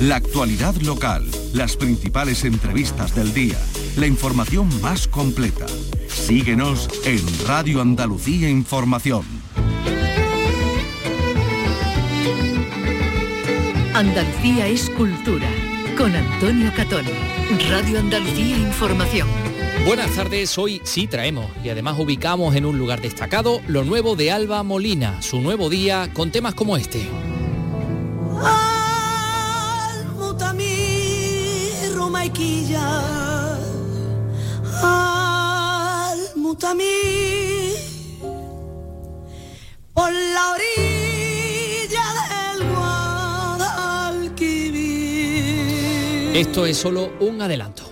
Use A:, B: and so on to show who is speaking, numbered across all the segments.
A: La actualidad local, las principales entrevistas del día, la información más completa. Síguenos en Radio Andalucía Información.
B: Andalucía es cultura. Con Antonio Catón. Radio Andalucía Información.
C: Buenas tardes, hoy sí traemos y además ubicamos en un lugar destacado lo nuevo de Alba Molina, su nuevo día con temas como este.
D: Por la orilla del Guadalquivir.
C: Esto es solo un adelanto.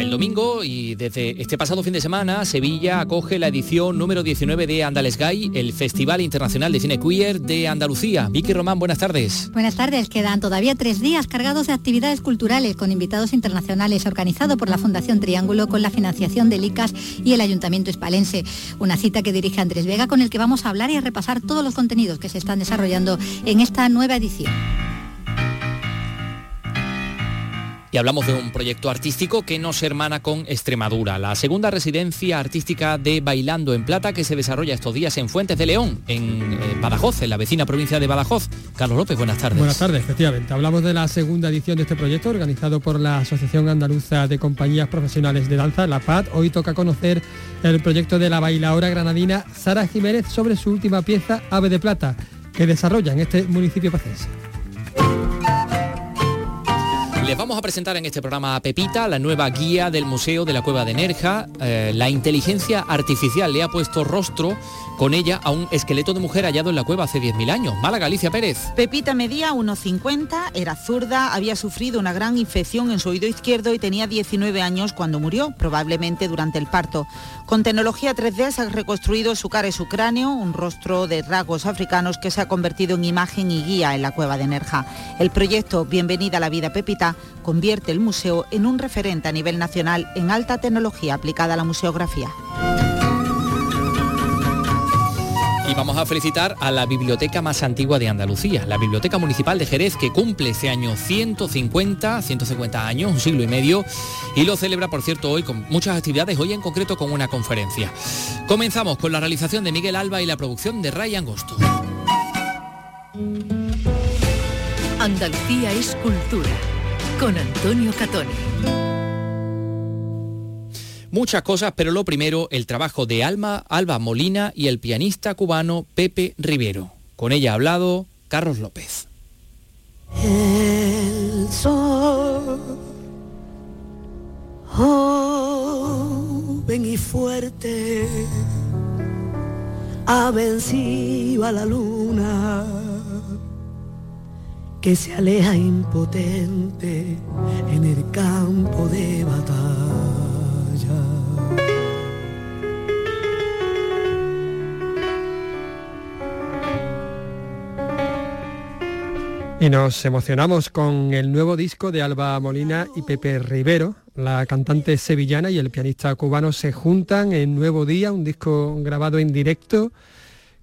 C: El domingo y desde este pasado fin de semana, Sevilla acoge la edición número 19 de Andales Gay, el Festival Internacional de Cine Queer de Andalucía. Vicky Román, buenas tardes.
E: Buenas tardes, quedan todavía tres días cargados de actividades culturales con invitados internacionales organizado por la Fundación Triángulo con la financiación del ICAS y el Ayuntamiento Hispalense. Una cita que dirige Andrés Vega con el que vamos a hablar y a repasar todos los contenidos que se están desarrollando en esta nueva edición.
C: Y hablamos de un proyecto artístico que nos hermana con Extremadura, la segunda residencia artística de Bailando en Plata que se desarrolla estos días en Fuentes de León, en eh, Badajoz, en la vecina provincia de Badajoz. Carlos López, buenas tardes.
F: Buenas tardes, efectivamente. Hablamos de la segunda edición de este proyecto organizado por la Asociación Andaluza de Compañías Profesionales de Danza, la PAD. Hoy toca conocer el proyecto de la bailadora granadina Sara Jiménez sobre su última pieza, Ave de Plata, que desarrolla en este municipio pacense.
C: Les vamos a presentar en este programa a Pepita, la nueva guía del Museo de la Cueva de Nerja. Eh, la inteligencia artificial le ha puesto rostro con ella a un esqueleto de mujer hallado en la cueva hace 10.000 años. Mala Galicia Pérez.
G: Pepita medía 1,50, era zurda, había sufrido una gran infección en su oído izquierdo y tenía 19 años cuando murió, probablemente durante el parto. Con tecnología 3D se ha reconstruido su cara y su cráneo, un rostro de rasgos africanos que se ha convertido en imagen y guía en la cueva de Nerja. El proyecto Bienvenida a la vida Pepita convierte el museo en un referente a nivel nacional en alta tecnología aplicada a la museografía.
C: Y vamos a felicitar a la biblioteca más antigua de Andalucía, la Biblioteca Municipal de Jerez, que cumple este año 150, 150 años, un siglo y medio, y lo celebra, por cierto, hoy con muchas actividades, hoy en concreto con una conferencia. Comenzamos con la realización de Miguel Alba y la producción de Ray Angosto.
B: Andalucía es cultura. Con Antonio Catoni.
C: Muchas cosas, pero lo primero, el trabajo de Alma, Alba Molina y el pianista cubano Pepe Rivero. Con ella ha hablado Carlos López.
D: El sol, joven y fuerte, ha vencido a la luna que se aleja impotente en el campo de batalla.
F: Y nos emocionamos con el nuevo disco de Alba Molina y Pepe Rivero. La cantante sevillana y el pianista cubano se juntan en Nuevo Día, un disco grabado en directo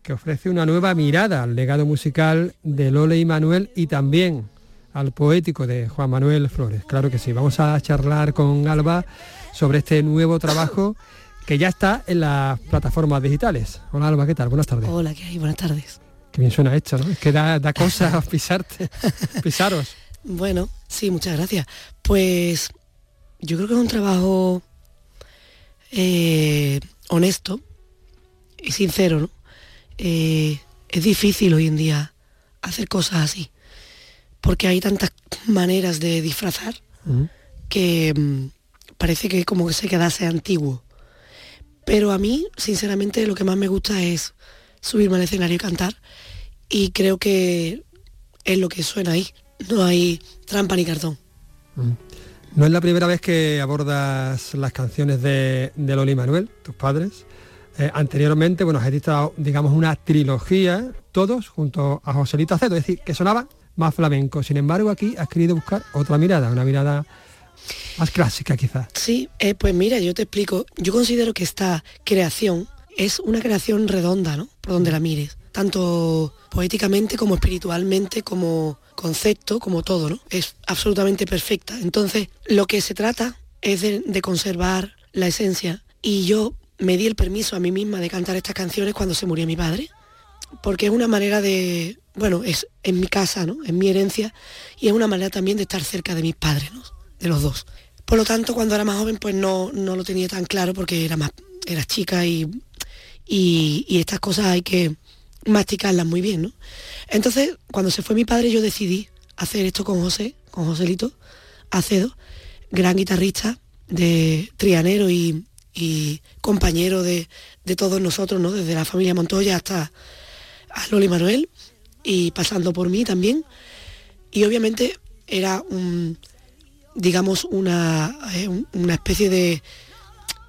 F: que ofrece una nueva mirada al legado musical de Lole y Manuel y también al poético de Juan Manuel Flores. Claro que sí, vamos a charlar con Alba sobre este nuevo trabajo que ya está en las plataformas digitales. Hola Alba, ¿qué tal? Buenas tardes.
H: Hola, ¿qué hay? Buenas tardes.
F: Qué bien suena esto, ¿no? Es que da, da cosas pisarte, pisaros.
H: Bueno, sí, muchas gracias. Pues yo creo que es un trabajo eh, honesto y sincero, ¿no? Eh, es difícil hoy en día hacer cosas así, porque hay tantas maneras de disfrazar que mm, parece que como que se quedase antiguo. Pero a mí, sinceramente, lo que más me gusta es subirme al escenario y cantar y creo que es lo que suena ahí. No hay trampa ni cartón.
F: No es la primera vez que abordas las canciones de, de Loli Manuel, tus padres. Eh, anteriormente, bueno, has editado, digamos, una trilogía, todos junto a Joselito Aceto, es decir, que sonaba más flamenco. Sin embargo, aquí has querido buscar otra mirada, una mirada más clásica quizás.
H: Sí, eh, pues mira, yo te explico. Yo considero que esta creación es una creación redonda, ¿no? Por donde la mires. Tanto poéticamente como espiritualmente, como, concepto, como todo, ¿no? Es absolutamente perfecta. Entonces, lo que se trata es de, conservar la esencia. Y yo me di el permiso a mí misma de cantar estas canciones cuando se murió mi padre, porque es una manera de, bueno, es en mi casa, ¿no? En mi herencia, y es una manera también de estar cerca de mis padres, ¿no? De los dos. Por lo tanto, cuando era más joven, pues no, no lo tenía tan claro porque era más, era chica y, y, y estas cosas hay que masticarlas muy bien, ¿no? Entonces, cuando se fue mi padre, yo decidí hacer esto con José, con Joselito Acedo, gran guitarrista de Trianero y, compañero de, todos nosotros, ¿no? Desde la familia Montoya hasta a Loli Manuel y pasando por mí también. Y obviamente era un, digamos, una, eh, una especie de,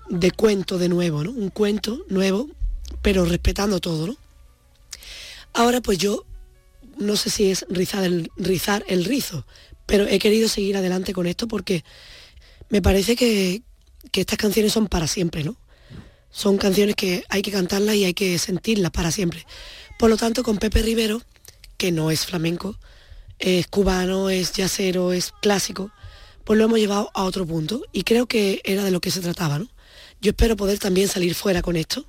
H: de cuento de nuevo, ¿no? Un cuento nuevo, pero respetando todo, ¿no? Ahora pues yo no sé si es rizar el, rizar el rizo, pero he querido seguir adelante con esto porque me parece que, estas canciones son para siempre, ¿no? Son canciones que hay que cantarlas y hay que sentirlas para siempre. Por lo tanto, con Pepe Rivero, que no es flamenco, es cubano, es yacero, es clásico, pues lo hemos llevado a otro punto y creo que era de lo que se trataba, ¿no? Yo espero poder también salir fuera con esto,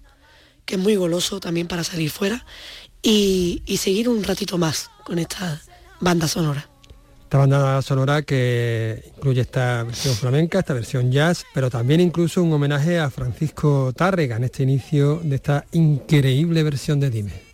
H: que es muy goloso también para salir fuera y, seguir un ratito más con esta banda sonora.
F: Esta banda sonora que incluye esta versión flamenca, esta versión jazz, pero también incluso un homenaje a Francisco Tárrega en este inicio de esta increíble versión de Dime.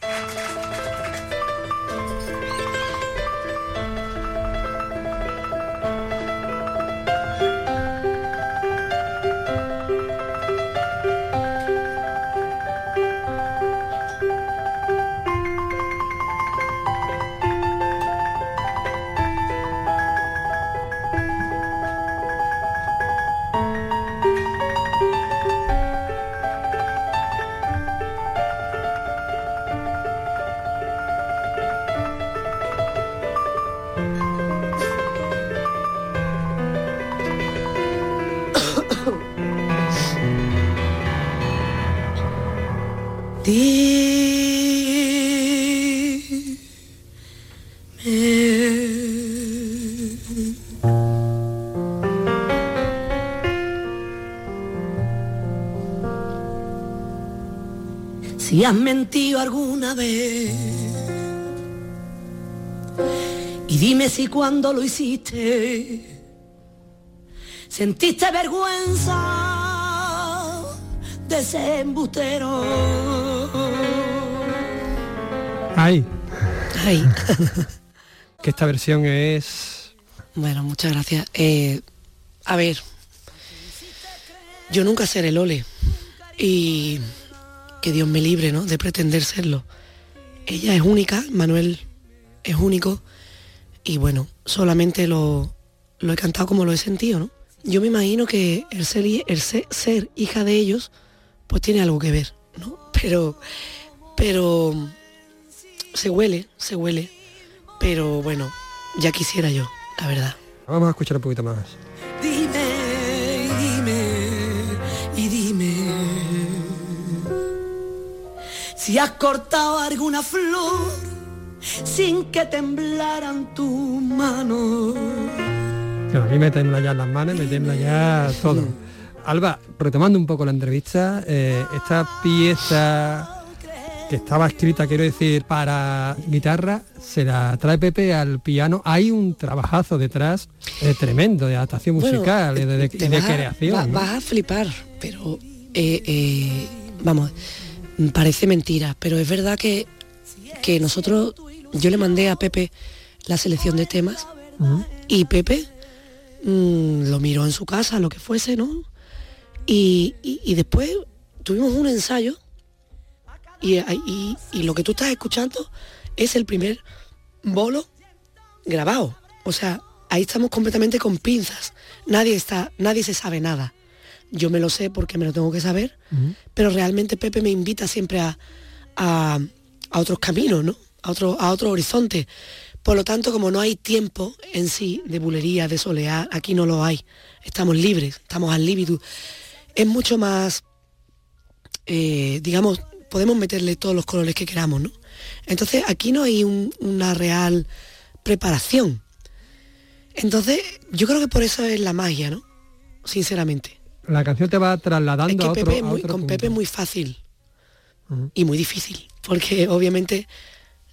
D: Si has mentido alguna vez. Y dime si cuando lo hiciste sentiste vergüenza de ese embustero.
F: Ay.
H: Ay.
F: que esta versión es...
H: Bueno, muchas gracias. Eh, a ver, yo nunca seré Lole. Y que Dios me libre ¿no? de pretender serlo. Ella es única, Manuel es único y bueno, solamente lo, he cantado como lo he sentido, ¿no? Yo me imagino que el ser, el ser, hija de ellos pues tiene algo que ver, ¿no? Pero, pero se huele, se huele, pero bueno, ya quisiera yo, la verdad.
F: Vamos a escuchar un poquito más.
D: Si has cortado alguna flor sin que temblaran tus manos.
F: a mí me tembla ya las manos, me tembla ya todo. Alba, retomando un poco la entrevista, eh, esta pieza que estaba escrita, quiero decir, para guitarra, se la trae Pepe al piano. Hay un trabajazo detrás eh, tremendo de adaptación musical y de, creación.
H: Vas a flipar, pero eh, vamos, parece mentira, pero es verdad que, que nosotros, yo le mandé a Pepe la selección de temas y Pepe mm, lo miró en su casa, lo que fuese, ¿no? Y, después tuvimos un ensayo y, y, lo que tú estás escuchando es el primer bolo grabado. O sea, ahí estamos completamente con pinzas. Nadie está, nadie se sabe nada yo me lo sé porque me lo tengo que saber, pero realmente Pepe me invita siempre a, a, otros caminos, ¿no? A otro, a otro horizonte. Por lo tanto, como no hay tiempo en sí de bulería, de solear, aquí no lo hay. Estamos libres, estamos al líbido. Es mucho más, eh, digamos, podemos meterle todos los colores que queramos, ¿no? Entonces aquí no hay una real preparación. Entonces, yo creo que por eso es la magia, ¿no? Sinceramente.
F: La canción te va trasladando a otro,
H: Pepe con Pepe es muy fácil y muy difícil, porque obviamente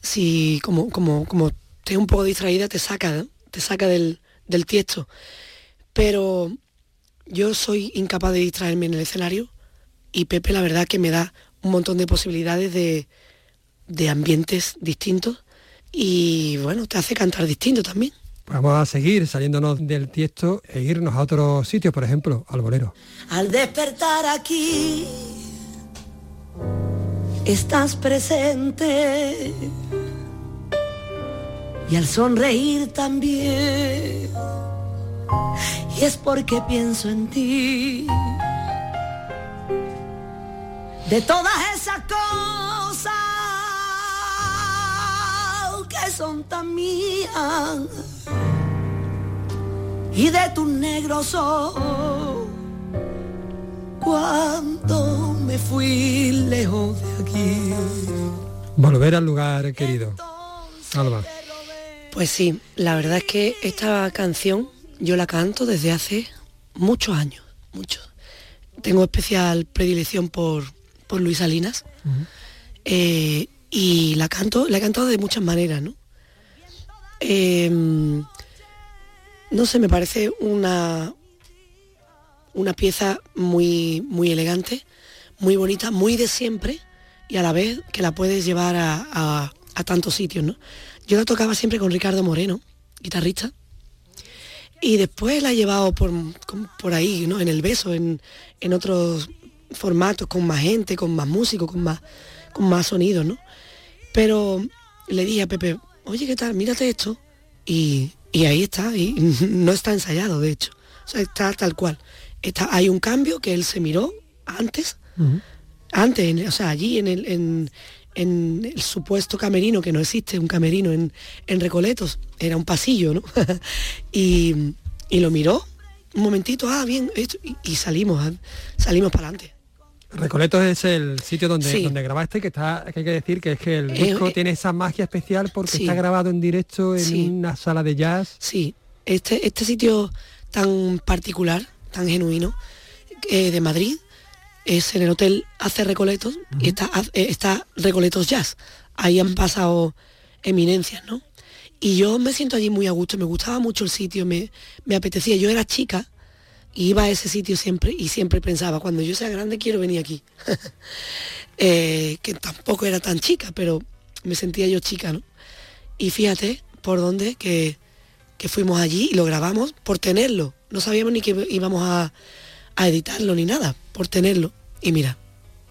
H: si como, como, como te un poco distraída te saca, te saca del, del tiesto. Pero yo soy incapaz de distraerme en el escenario y Pepe la verdad que me da un montón de posibilidades de, de ambientes distintos y bueno, te hace cantar distinto también.
F: Vamos a seguir saliéndonos del tiesto e irnos a otros sitios, por ejemplo, al bolero.
D: Al despertar aquí, estás presente. Y al sonreír también. Y es porque pienso en ti. De todas esas cosas que son tan mías y de tus negros ojos cuando me fui lejos de aquí.
F: Volver al lugar querido. Alba.
H: Pues sí, la verdad es que esta canción yo la canto desde hace muchos años, muchos. Tengo especial predilección por, por Luis Salinas eh, y la canto, la he cantado de muchas maneras, ¿no? Em, no sé, me parece una, una pieza muy, muy elegante, muy bonita, muy de siempre y a la vez que la puedes llevar a, tantos sitios, ¿no? Yo la tocaba siempre con Ricardo Moreno, guitarrista, y después la he llevado por, por ahí, ¿no? En el beso, en, en, otros formatos, con más gente, con más músicos, con más, con más sonidos, ¿no? Pero le dije a Pepe, oye, ¿qué tal? Mírate esto. Y, y ahí está, y no está ensayado, de hecho. O sea, está tal cual. Está, hay un cambio que él se miró antes, antes, o sea, allí en el, en, el supuesto camerino, que no existe un camerino en, en Recoletos, era un pasillo, ¿no? y, lo miró un momentito, ah, bien, y, salimos, ah, salimos para adelante.
F: Recoletos es el sitio donde, donde grabaste, que está, que hay que decir que es que el disco tiene esa magia especial porque está grabado en directo en una sala de jazz.
H: Sí, este, este sitio tan particular, tan genuino, eh, de Madrid, es en el hotel Hace Recoletos y está, eh, está Recoletos Jazz. Ahí han pasado eminencias, ¿no? Y yo me siento allí muy a gusto, me gustaba mucho el sitio, me, me apetecía. Yo era chica iba a ese sitio siempre y siempre pensaba, cuando yo sea grande quiero venir aquí. Eh, que tampoco era tan chica, pero me sentía yo chica, ¿no? Y fíjate por dónde que, fuimos allí y lo grabamos por tenerlo. No sabíamos ni que íbamos a, editarlo ni nada, por tenerlo. Y mira,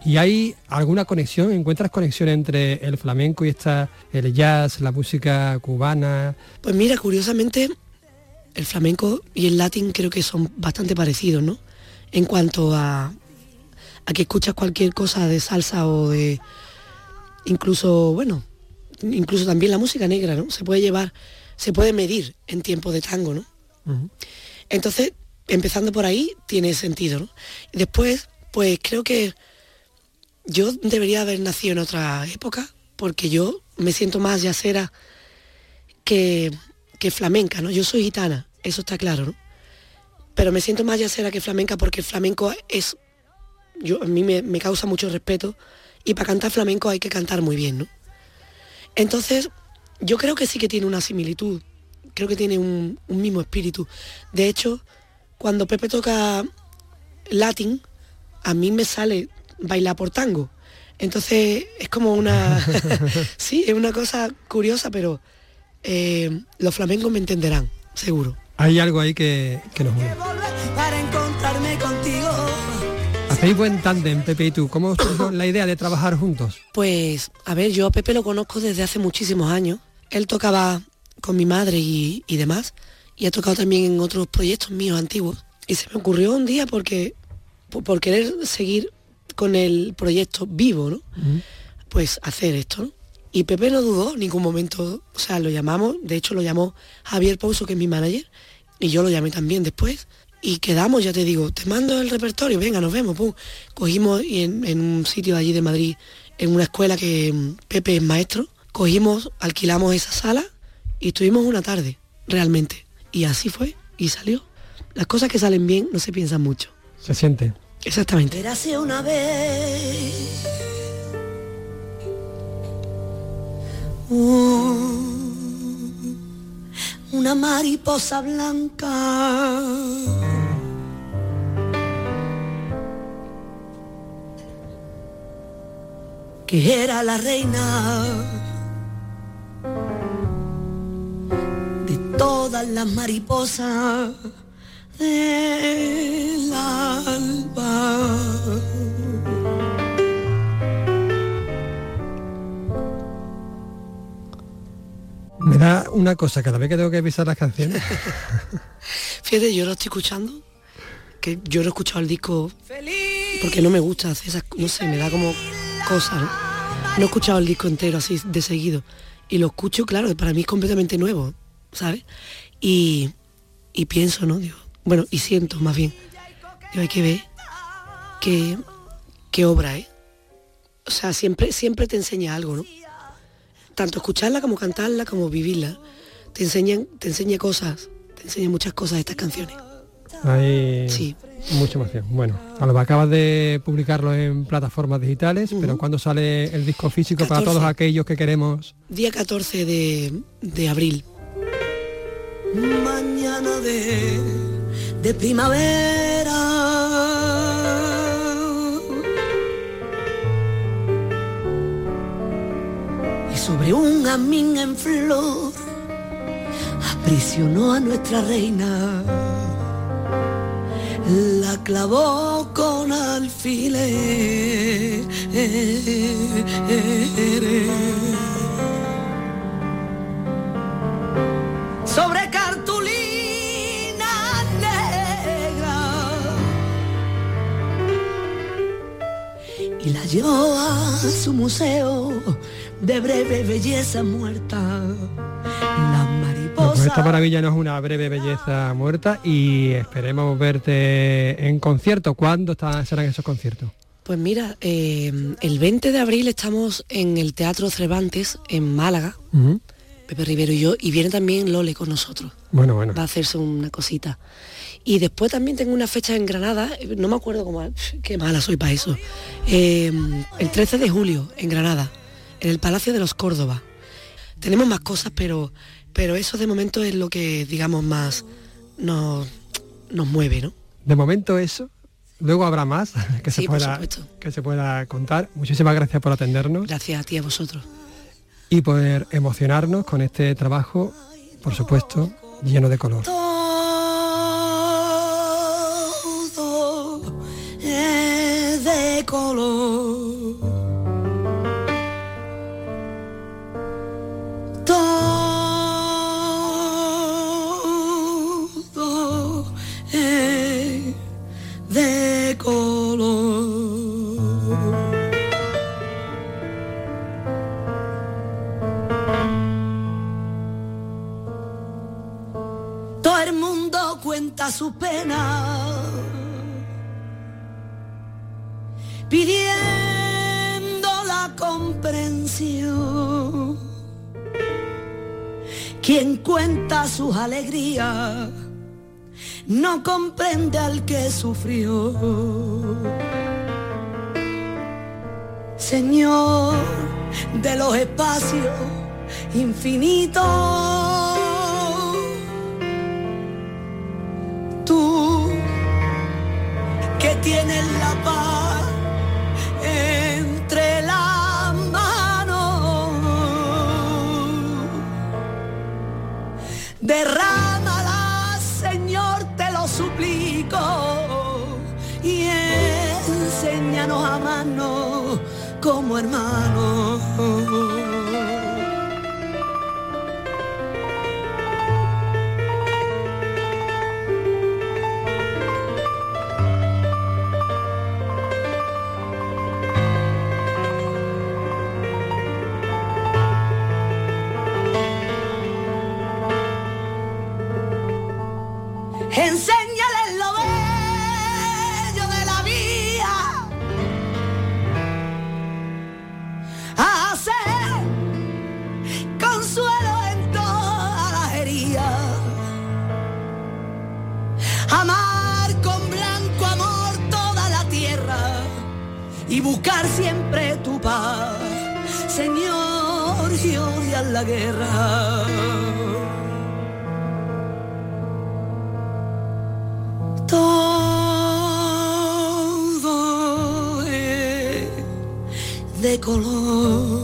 F: ¿Y hay alguna conexión? ¿Encuentras conexión entre el flamenco y esta, el jazz, la música cubana?
H: Pues mira, curiosamente el flamenco y el latín creo que son bastante parecidos, ¿no? En cuanto a, a que escuchas cualquier cosa de salsa o de incluso, bueno, incluso también la música negra, ¿no? Se puede llevar, se puede medir en tiempo de tango, ¿no? Entonces, empezando por ahí, tiene sentido, ¿no? Después, pues creo que yo debería haber nacido en otra época, porque yo me siento más yacera que, que flamenca, ¿no? Yo soy gitana, eso está claro, ¿no? Pero me siento más yacera que flamenca porque el flamenco es, yo, a mí me, causa mucho respeto y para cantar flamenco hay que cantar muy bien, ¿no? Entonces, yo creo que sí que tiene una similitud, creo que tiene un, mismo espíritu. De hecho, cuando Pepe toca latín, a mí me sale bailar por tango. Entonces es como una... sí, es una cosa curiosa, pero eh, los flamencos me entenderán, seguro.
F: Hay algo ahí que, que nos une.
D: Para encontrarme contigo.
F: Hacéis buen tándem, Pepe y tú. ¿Cómo surgió la idea de trabajar juntos?
H: Pues, a ver, yo a Pepe lo conozco desde hace muchísimos años. Él tocaba con mi madre y, demás. Y ha tocado también en otros proyectos míos antiguos. Y se me ocurrió un día porque, por, querer seguir con el proyecto vivo, ¿no? Pues hacer esto, ¿no? Y Pepe no dudó en ningún momento, o sea, lo llamamos, de hecho lo llamó Javier Pouso, que es mi manager, y yo lo llamé también después. Y quedamos, ya te digo, te mando el repertorio, venga, nos vemos. Pum. Cogimos en, en un sitio de allí de Madrid, en una escuela que mm, Pepe es maestro, cogimos, alquilamos esa sala Y estuvimos una tarde, realmente. Y así fue, y salió. Las cosas que salen bien no se piensan mucho.
F: Se siente.
H: Exactamente.
D: Una vez. Un- una mariposa blanca. Que era la reina de todas las mariposas del alba.
F: Una cosa cada vez que tengo que pisar las canciones.
H: Fíjate, yo lo estoy escuchando, que yo no he escuchado el disco porque no me gusta hacer esas, no sé, me da como cosas, ¿no? He escuchado el disco entero así de seguido. Y lo escucho, claro, para mí es completamente nuevo, ¿sabes? Y, y pienso, ¿no? Digo, bueno, y siento más bien. Digo, hay que ver qué, qué obra es. O sea, siempre, siempre te enseña algo, ¿no? Tanto escucharla como cantarla, como vivirla. Te enseñan, te enseña cosas, te enseña muchas cosas estas canciones.
F: Hay
H: Sí.
F: mucha emoción. Bueno, Alba, acabas de publicarlo en plataformas digitales, pero ¿cuándo sale el disco físico para
H: 14.
F: todos aquellos que queremos?
H: Día 14 de, de abril.
D: mañana de, de primavera. Sobre un amín en flor aprisionó a nuestra reina. La clavó con alfileres. sobre cartulina negra y la llevó a su museo de breve belleza muerta. La
F: Pues esta
D: mariposa.
F: maravilla no es una breve belleza muerta y esperemos verte en concierto. ¿Cuándo está- serán esos conciertos?
H: Pues mira, eh, el 20 de abril estamos en el Teatro Cervantes, en Málaga. Pepe Rivero y yo, y viene también Lole con nosotros.
F: Bueno, bueno.
H: Va a hacerse una cosita. Y después también tengo una fecha en Granada, no me acuerdo cómo, qué mala soy para eso. Eh, el 13 de julio, en Granada, en el Palacio de los Córdoba. Tenemos más cosas, pero, pero eso de momento es lo que, digamos, más nos, nos mueve, ¿no?
F: De momento eso. Luego habrá más que, se
H: Sí,
F: pueda, que se pueda contar. Muchísimas gracias por atendernos
H: Gracias a ti, a vosotros.
F: y poder emocionarnos con este trabajo, por supuesto, lleno de color.
D: Todo es de color. Cuenta su pena, pidiendo la comprensión. Quien cuenta sus alegrías no comprende al que sufrió. Señor de los espacios infinitos Derrámala, Señor, te lo suplico, y enséñanos a amarnos como hermanos. Buscar siempre tu paz, Señor, y odiar la guerra. Todo es de color.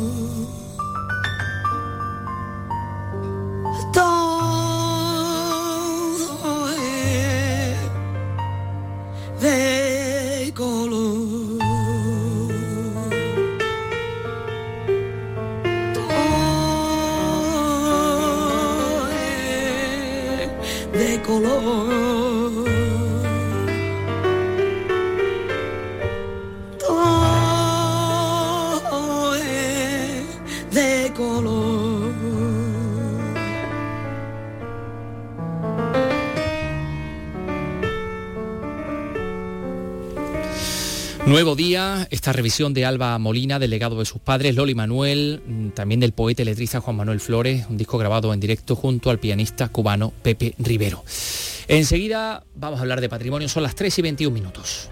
C: Nuevo día, esta revisión de Alba Molina, del legado de sus padres, Loli Manuel, mm, también del poeta y letrista Juan Manuel Flores, un disco grabado en directo junto al pianista cubano Pepe Rivero. Enseguida vamos a hablar de patrimonio, son las 3 y 21 minutos.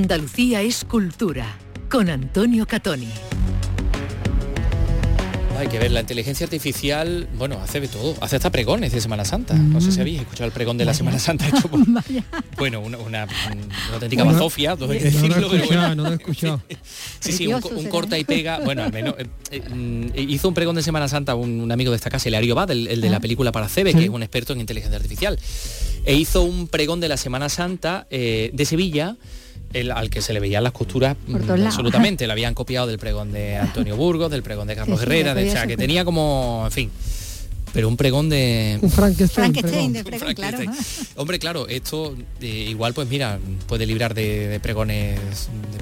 B: Andalucía es cultura, con Antonio Catoni.
C: Hay que ver, la inteligencia artificial, bueno, hace de todo, hace hasta pregones de Semana Santa. No sé si habéis escuchado el pregón de la Semana Santa hecho por- bueno, una, una- una auténtica
F: Bueno,
C: bazofia, hay que
F: no lo he
C: decirlo, pero
F: escuchado,
C: bueno.
F: no lo he escuchado.
C: Sí, sí, un, corta y pega. Bueno, al menos eh, eh, mm, hizo un pregón de Semana Santa un, un amigo de esta casa, Hilario Bad, el, el de la película para CB,
F: Sí.
C: que es un experto en inteligencia artificial. E hizo un pregón de la Semana Santa eh, de Sevilla. El- al que se le veían las costuras mm, absolutamente, le habían copiado del pregón de Antonio Burgos, del pregón de Carlos
E: Sí, sí,
C: Herrera, de, o sea, que tenía como, en fin, pero un pregón de,
F: Un Frankenstein.
E: Frankenstein
F: pregón.
E: de pregón, claro.
C: Frankenstein. Hombre, claro, esto eh, igual pues mira, puede librar de, de pregones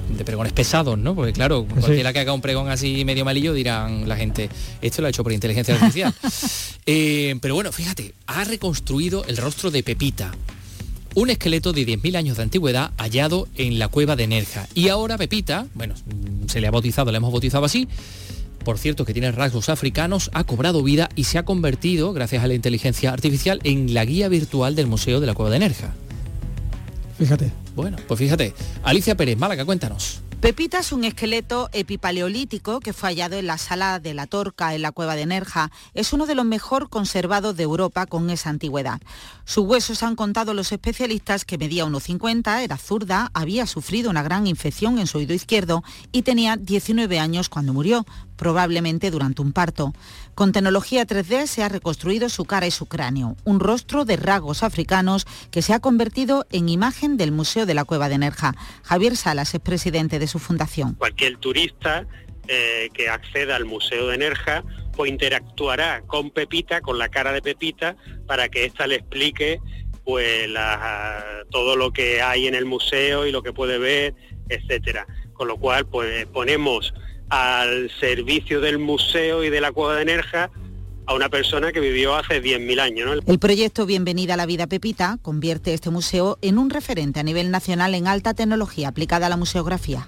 C: de, de pregones pesados, ¿no? Porque claro,
F: Sí.
C: cualquiera que haga un pregón así medio malillo dirán la gente, esto lo ha hecho por inteligencia artificial. Eh, pero bueno, fíjate, ha reconstruido el rostro de Pepita. Un esqueleto de 10.000 años de antigüedad hallado en la cueva de Nerja. Y ahora Pepita, bueno, mm, se le ha bautizado, le hemos bautizado así, por cierto, que tiene rasgos africanos, ha cobrado vida y se ha convertido, gracias a la inteligencia artificial, en la guía virtual del Museo de la Cueva de Nerja.
F: Fíjate.
C: Bueno, pues fíjate, Alicia Pérez, Málaga, cuéntanos.
G: Pepita es un esqueleto epipaleolítico que fue hallado en la sala de la Torca, en la cueva de Nerja. Es uno de los mejor conservados de Europa con esa antigüedad. Sus huesos han contado los especialistas que medía 1,50, era zurda, había sufrido una gran infección en su oído izquierdo y tenía 19 años cuando murió, probablemente durante un parto. Con tecnología 3D se ha reconstruido su cara y su cráneo, un rostro de rasgos africanos que se ha convertido en imagen del Museo de la Cueva de Nerja. Javier Salas es presidente de su fundación.
I: cualquier turista eh, que acceda al Museo de Nerja pues interactuará con Pepita, con la cara de Pepita, para que ésta le explique pues todo lo que hay en el museo y lo que puede ver, etcétera. Con lo cual, pues ponemos al servicio del museo y de la cueva de Nerja a una persona que vivió hace 10.000 años. ¿no?
G: El proyecto Bienvenida a la Vida Pepita convierte este museo en un referente a nivel nacional en alta tecnología aplicada a la museografía.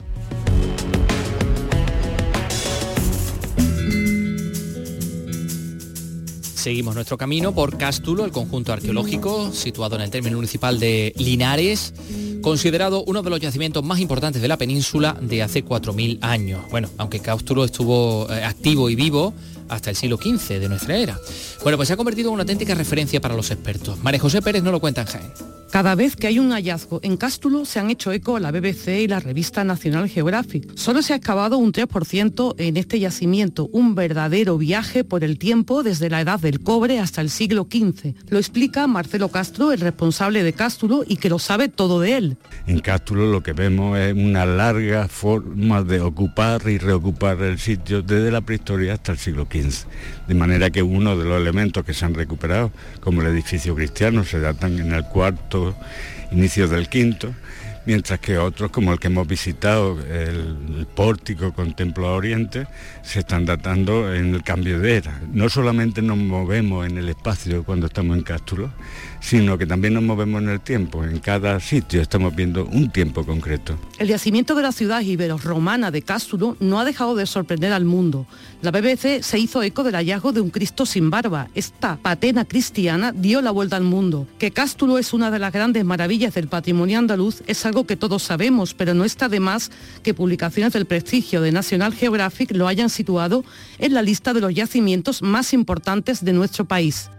C: Seguimos nuestro camino por Cástulo, el conjunto arqueológico situado en el término municipal de Linares, considerado uno de los yacimientos más importantes de la península de hace 4.000 años. Bueno, aunque Cástulo estuvo eh, activo y vivo hasta el siglo XV de nuestra era. Bueno, pues se ha convertido en una auténtica referencia para los expertos. María José Pérez no lo cuenta en Jaén.
J: Cada vez que hay un hallazgo en Cástulo se han hecho eco la BBC y la revista National Geographic. Solo se ha excavado un 3% en este yacimiento, un verdadero viaje por el tiempo desde la edad del cobre hasta el siglo XV. Lo explica Marcelo Castro, el responsable de Cástulo y que lo sabe todo de él.
K: En Cástulo lo que vemos es una larga forma de ocupar y reocupar el sitio desde la prehistoria hasta el siglo XV. De manera que uno de los elementos que se han recuperado, como el edificio cristiano, se datan en el cuarto, inicio del quinto, mientras que otros, como el que hemos visitado, el, pórtico con Templo Oriente, se están datando en el cambio de era. No solamente nos movemos en el espacio cuando estamos en Cástulo, sino que también nos movemos en el tiempo. En cada sitio estamos viendo un tiempo concreto.
J: El yacimiento de la ciudad ibero-romana de Cástulo no ha dejado de sorprender al mundo. La BBC se hizo eco del hallazgo de un Cristo sin barba. Esta patena cristiana dio la vuelta al mundo. Que Cástulo es una de las grandes maravillas del patrimonio andaluz es algo que todos sabemos, pero no está de más que publicaciones del prestigio de National Geographic lo hayan situado en la lista de los yacimientos más importantes de nuestro país.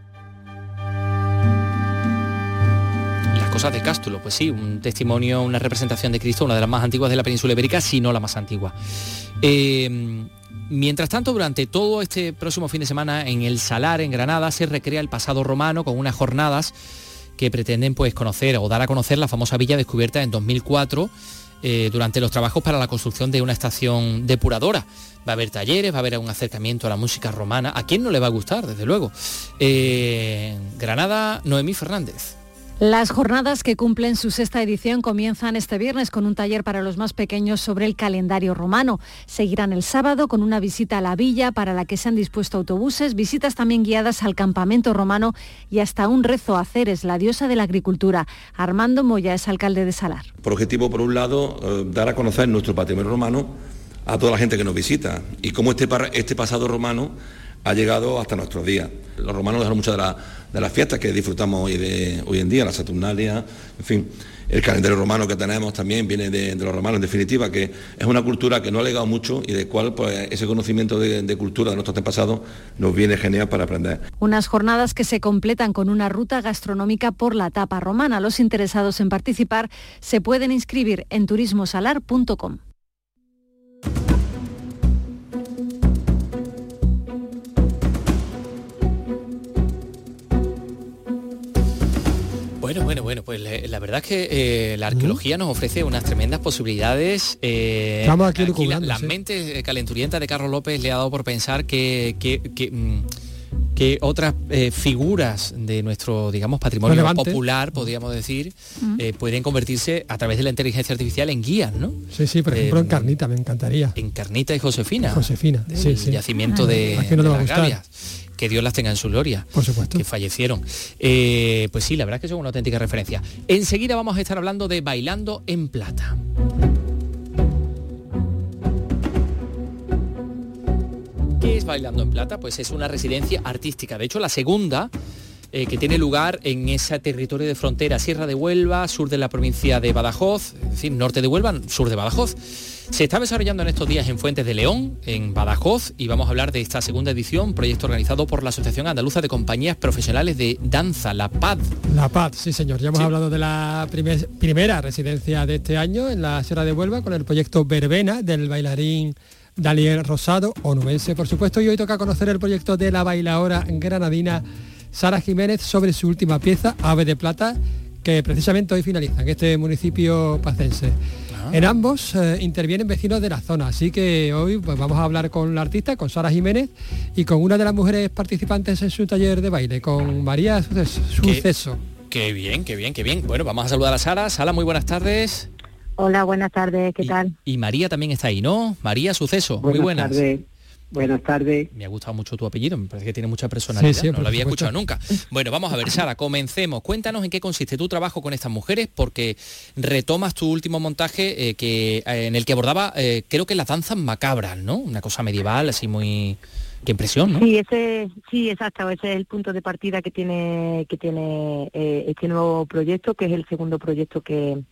C: De Cástulo, pues sí, un testimonio, una representación de Cristo, una de las más antiguas de la península ibérica, si no la más antigua. Eh, mientras tanto, durante todo este próximo fin de semana en el Salar, en Granada, se recrea el pasado romano con unas jornadas que pretenden pues conocer o dar a conocer la famosa villa descubierta en 2004 eh, durante los trabajos para la construcción de una estación depuradora. Va a haber talleres, va a haber un acercamiento a la música romana. ¿A quién no le va a gustar, desde luego? Eh, Granada, Noemí Fernández.
L: Las jornadas que cumplen su sexta edición comienzan este viernes con un taller para los más pequeños sobre el calendario romano. Seguirán el sábado con una visita a la villa para la que se han dispuesto autobuses, visitas también guiadas al campamento romano y hasta un rezo a Ceres, la diosa de la agricultura. Armando Moya es alcalde de Salar.
M: Por objetivo, por un lado, eh, dar a conocer nuestro patrimonio romano a toda la gente que nos visita y cómo este, este pasado romano ha llegado hasta nuestros días. Los romanos dejaron muchas de, las fiestas que disfrutamos hoy, en día, la Saturnalia, en fin. El calendario romano que tenemos también viene de, los romanos, en definitiva, que es una cultura que no ha legado mucho y de cual pues, ese conocimiento de, cultura de nuestros antepasados nos viene genial para aprender.
L: Unas jornadas que se completan con una ruta gastronómica por la tapa romana. Los interesados en participar se pueden inscribir en turismosalar.com.
C: Bueno, bueno, bueno, pues la verdad es que eh, la arqueología nos ofrece unas tremendas posibilidades.
F: Eh, Estamos aquí, aquí
C: la, la, mente calenturienta de Carlos López le ha dado por pensar que, que, mm, otras eh, figuras de nuestro, digamos, patrimonio popular, podríamos decir, pueden convertirse a través de la inteligencia artificial en guías, ¿no?
F: Sí, sí, por ejemplo en Carnita, me encantaría.
C: En Carnita y Josefina.
F: Josefina, sí, sí.
C: Yacimiento de, de las que Dios las tenga en su gloria.
F: Por supuesto.
C: Que fallecieron. Eh, pues sí, la verdad es que son una auténtica referencia. Enseguida vamos a estar hablando de Bailando en Plata. ¿Qué es Bailando en Plata? Pues es una residencia artística. De hecho, la segunda eh, que tiene lugar en ese territorio de frontera, Sierra de Huelva, sur de la provincia de Badajoz, es decir, norte de Huelva, sur de Badajoz. Se está desarrollando en estos días en Fuentes de León, en Badajoz, y vamos a hablar de esta segunda edición, proyecto organizado por la Asociación Andaluza de Compañías Profesionales de Danza, la PAD.
F: La PAD, sí señor. Ya hemos hablado de la primera residencia de este año en la Sierra de Huelva con el proyecto Verbena del bailarín Daniel Rosado, onubense por supuesto, y hoy toca conocer el proyecto de la bailadora granadina Sara Jiménez sobre su última pieza, Ave de Plata, que precisamente hoy finaliza en este municipio pacense. Ah. En ambos eh, intervienen vecinos de la zona, así que hoy pues, vamos a hablar con la artista, con Sara Jiménez y con una de las mujeres participantes en su taller de baile, con María Suceso.
C: Qué, bien, qué bien, qué bien. Bueno, vamos a saludar a Sara. Sara, muy buenas tardes.
N: Hola, buenas tardes, ¿qué tal?
C: Y María también está ahí, ¿no? María Suceso, muy buenas.
N: Tardes. Buenas tardes.
C: Me ha gustado mucho tu apellido, me parece que tiene mucha personalidad, no lo había escuchado nunca. Bueno, vamos a ver, Sara, comencemos. Cuéntanos en qué consiste tu trabajo con estas mujeres, porque retomas tu último montaje eh, que, eh, en el que abordaba, eh, creo que las danzas macabras, ¿no? Una cosa medieval, así muy... Qué impresión, ¿no?
N: Sí, ese, sí, exacto. Ese es el punto de partida que tiene que tiene este nuevo proyecto, que es el segundo proyecto que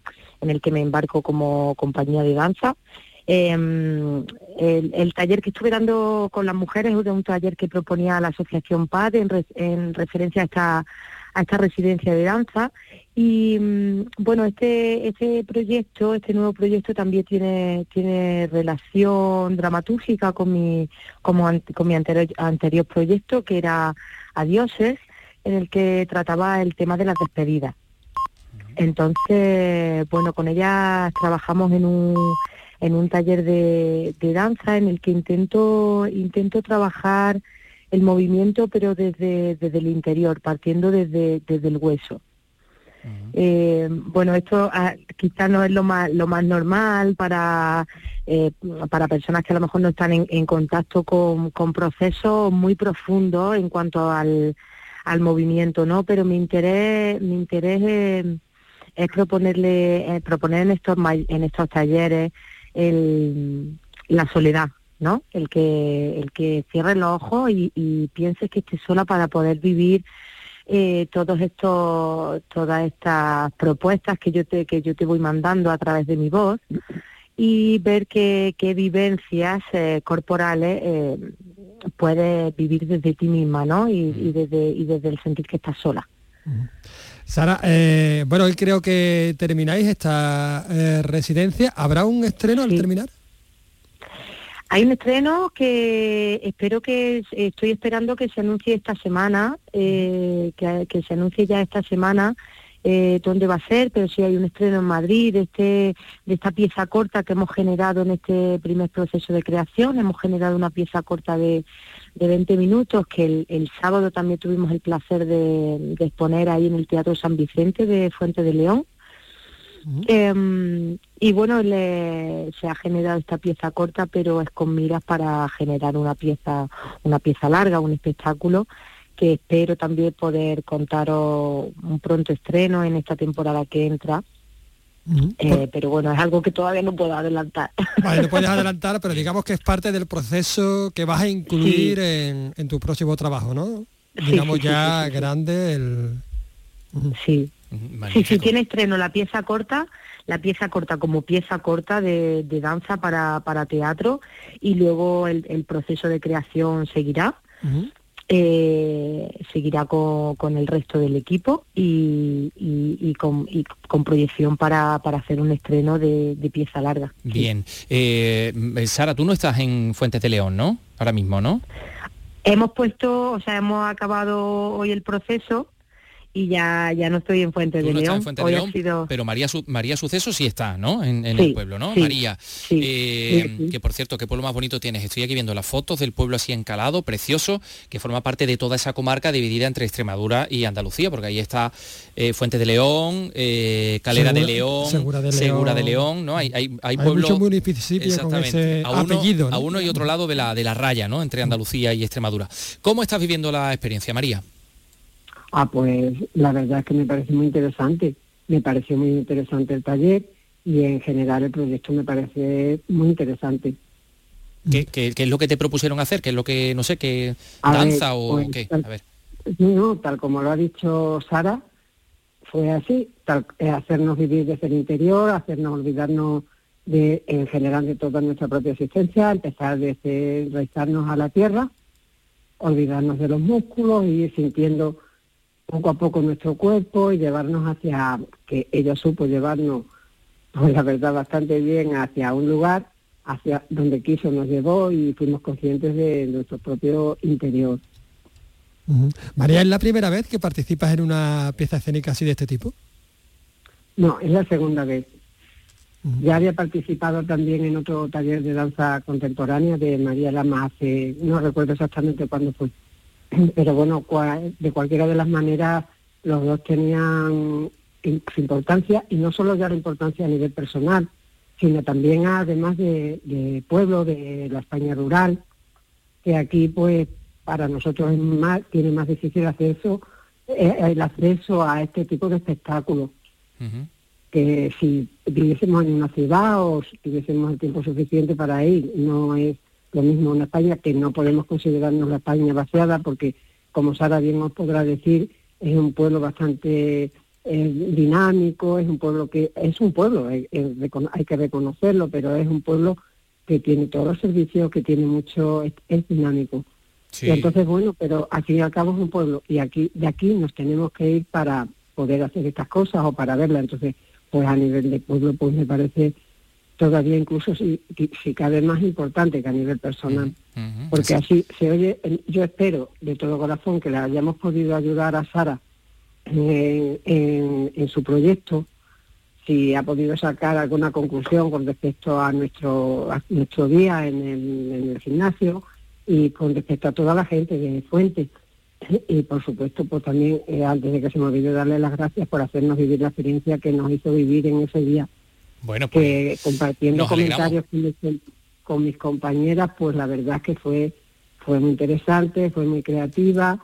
N: en el que me embarco como compañía de danza. Em, el, taller que estuve dando con las mujeres es un taller que proponía la Asociación PAD en, referencia a esta, a esta residencia de danza. Y mm, bueno, este, este proyecto, este nuevo proyecto también tiene, tiene relación dramatúrgica con mi, como con mi anterior, anterior proyecto, que era Adioses, en el que trataba el tema de las despedidas. Entonces, bueno, con ellas trabajamos en un en un taller de, danza en el que intento, intento trabajar el movimiento pero desde, desde el interior, partiendo desde, desde el hueso. Eh, bueno, esto ah, quizás no es lo más, lo más normal para, eh, para personas que a lo mejor no están en, contacto con, con, procesos muy profundos en cuanto al, al movimiento, ¿no? Pero mi interés, mi interés es, proponerle, proponer en estos en estos talleres el, la soledad, ¿no? El que, el que cierre los ojos y, y piense que esté sola para poder vivir eh, todos estos, todas estas propuestas que yo te, que yo te voy mandando a través de mi voz y ver qué, qué vivencias eh, corporales eh, puedes vivir desde ti misma, ¿no? Y, desde, y desde el sentir que estás sola.
F: Sara, eh, bueno, hoy creo que termináis esta residencia. ¿Habrá un estreno al terminar?
N: Hay un estreno que espero que estoy esperando que se anuncie esta semana, eh, que, se anuncie ya esta semana eh, dónde va a ser, pero sí hay un estreno en Madrid de, este, de esta pieza corta que hemos generado en este primer proceso de creación. Hemos generado una pieza corta de, de 20 minutos que el, sábado también tuvimos el placer de exponer ahí en el Teatro San Vicente de Fuente de León. Em, y bueno, le, se ha generado esta pieza corta, pero es con miras para generar una pieza, una pieza larga, un espectáculo que espero también poder contaros un pronto estreno en esta temporada que entra. Eh, pero bueno, es algo que todavía no puedo adelantar.
F: Vale, no puedes adelantar, pero digamos que es parte del proceso que vas a incluir en, tu próximo trabajo, ¿no? Digamos ya grande el...
N: Sí, Sí, sí, tiene estreno la pieza corta, la pieza corta como pieza corta de, danza para, para, teatro y luego el, proceso de creación seguirá. Eh, seguirá con, el resto del equipo y, con, proyección para, hacer un estreno de, pieza larga.
C: Bien. Eh, Sara, tú no estás en Fuentes de León, ¿no? Ahora mismo, ¿no?
N: Hemos puesto, o sea, hemos acabado hoy el proceso y ya, ya no estoy en Fuente de León.
C: Pero María, María Suceso sí está, ¿no? En, el pueblo, ¿no? María, eh, que por cierto, qué pueblo más bonito tienes. Estoy aquí viendo las fotos del pueblo así encalado, precioso, que forma parte de toda esa comarca dividida entre Extremadura y Andalucía, porque ahí está eh, Fuente de León, eh, Calera de León, Segura de León, ¿no? Hay, hay, hay, pueblos...
F: Exactamente. a uno, apellido,
C: A uno y otro lado de la, de la raya, ¿no? Entre Andalucía y Extremadura. ¿Cómo estás viviendo la experiencia, María?
O: Ah, pues la verdad es que me parece muy interesante. Me pareció muy interesante el taller y en general el proyecto me parece muy interesante.
C: ¿Qué, es lo que te propusieron hacer? ¿Qué es lo que, no sé, qué danza o pues, qué?
O: A ver. No, tal como lo ha dicho Sara, fue así, tal, eh, hacernos vivir desde el interior, hacernos olvidarnos de, en general de toda nuestra propia existencia, empezar desde enraizarnos a la tierra, olvidarnos de los músculos y ir sintiendo poco a poco nuestro cuerpo y llevarnos hacia, que ella supo llevarnos, pues la verdad, bastante bien hacia un lugar, hacia donde quiso nos llevó y fuimos conscientes de nuestro propio interior.
F: María, ¿es la primera vez que participas en una pieza escénica así de este tipo?
O: No, es la segunda vez. Ya había participado también en otro taller de danza contemporánea de María Lama hace, no recuerdo exactamente cuándo fue, pero bueno, de cualquiera de las maneras los dos tenían su importancia y no solo ya la importancia a nivel personal, sino también además de, pueblo, de la España rural, que aquí pues para nosotros es más, tiene más difícil acceso, eh, el acceso a este tipo de espectáculos. Que si viviésemos en una ciudad o si tuviésemos el tiempo suficiente para ir, no es lo mismo en España, que no podemos considerarnos la España vaciada, porque, como Sara bien nos podrá decir, es un pueblo bastante eh, dinámico, es un pueblo que es un pueblo, hay, que reconocerlo, pero es un pueblo que tiene todos los servicios, que tiene mucho, es, dinámico. Y entonces, bueno, pero al fin y al cabo es un pueblo y aquí de aquí nos tenemos que ir para poder hacer estas cosas o para verlas. Entonces, pues a nivel de pueblo, pues me parece todavía incluso si, si cabe más importante que a nivel personal. Porque así se oye, yo espero de todo corazón que le hayamos podido ayudar a Sara en, su proyecto, si ha podido sacar alguna conclusión con respecto a nuestro, a nuestro día en el, en el gimnasio y con respecto a toda la gente de Fuente. Y por supuesto, pues también, eh, antes de que se me olvide darle las gracias por hacernos vivir la experiencia que nos hizo vivir en ese día.
C: Bueno,
O: que
C: pues
O: compartiendo
C: nos alegramos.
O: comentarios con mis, con mis compañeras, pues la verdad es que fue, fue muy interesante, fue muy creativa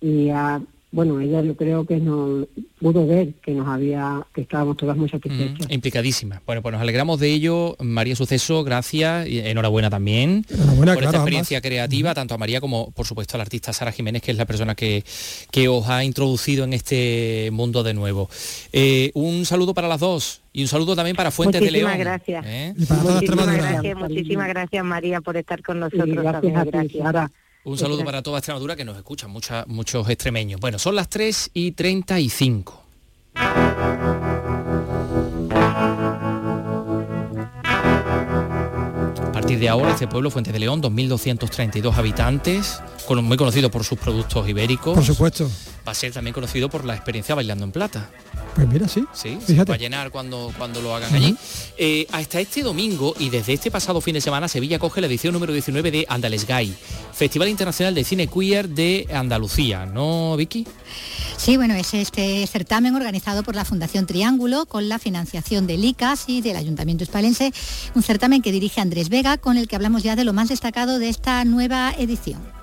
O: y ah, bueno, ella yo creo que no pudo ver que nos había, que estábamos todas muy satisfechas.
C: Implicadísima. Bueno, pues nos alegramos de ello. María Suceso, gracias y enhorabuena también
F: Enhorabuena,
C: por
F: claro,
C: esta experiencia creativa, tanto a María como, por supuesto, a la artista Sara Jiménez, que es la persona que, que os ha introducido en este mundo de nuevo. Eh, un saludo para las dos y un saludo también para Fuentes de
N: muchísimas
C: León.
N: gracias.
C: ¿eh?
N: Muchísimas gracias, muchísimas gracias María por estar con nosotros. también, gracias.
C: Un saludo para toda Extremadura que nos escuchan, mucha- muchos extremeños. Bueno, son las 3 y 35. A partir de ahora, este pueblo, Fuente de León, 2.232 habitantes, con- muy conocido por sus productos ibéricos.
F: Por supuesto.
C: Va a ser también conocido por la experiencia Bailando en Plata.
F: Pues mira, sí.
C: Sí, se
F: Fíjate.
C: va a llenar cuando, cuando lo hagan allí. Eh, hasta este domingo y desde este pasado fin de semana, Sevilla coge la edición número 19 de Andalesgay, Festival Internacional de Cine Queer de Andalucía, ¿no, Vicky?
E: Sí, bueno, es este certamen organizado por la Fundación Triángulo con la financiación del ICAS y del Ayuntamiento Hispalense, un certamen que dirige Andrés Vega, con el que hablamos ya de lo más destacado de esta nueva edición.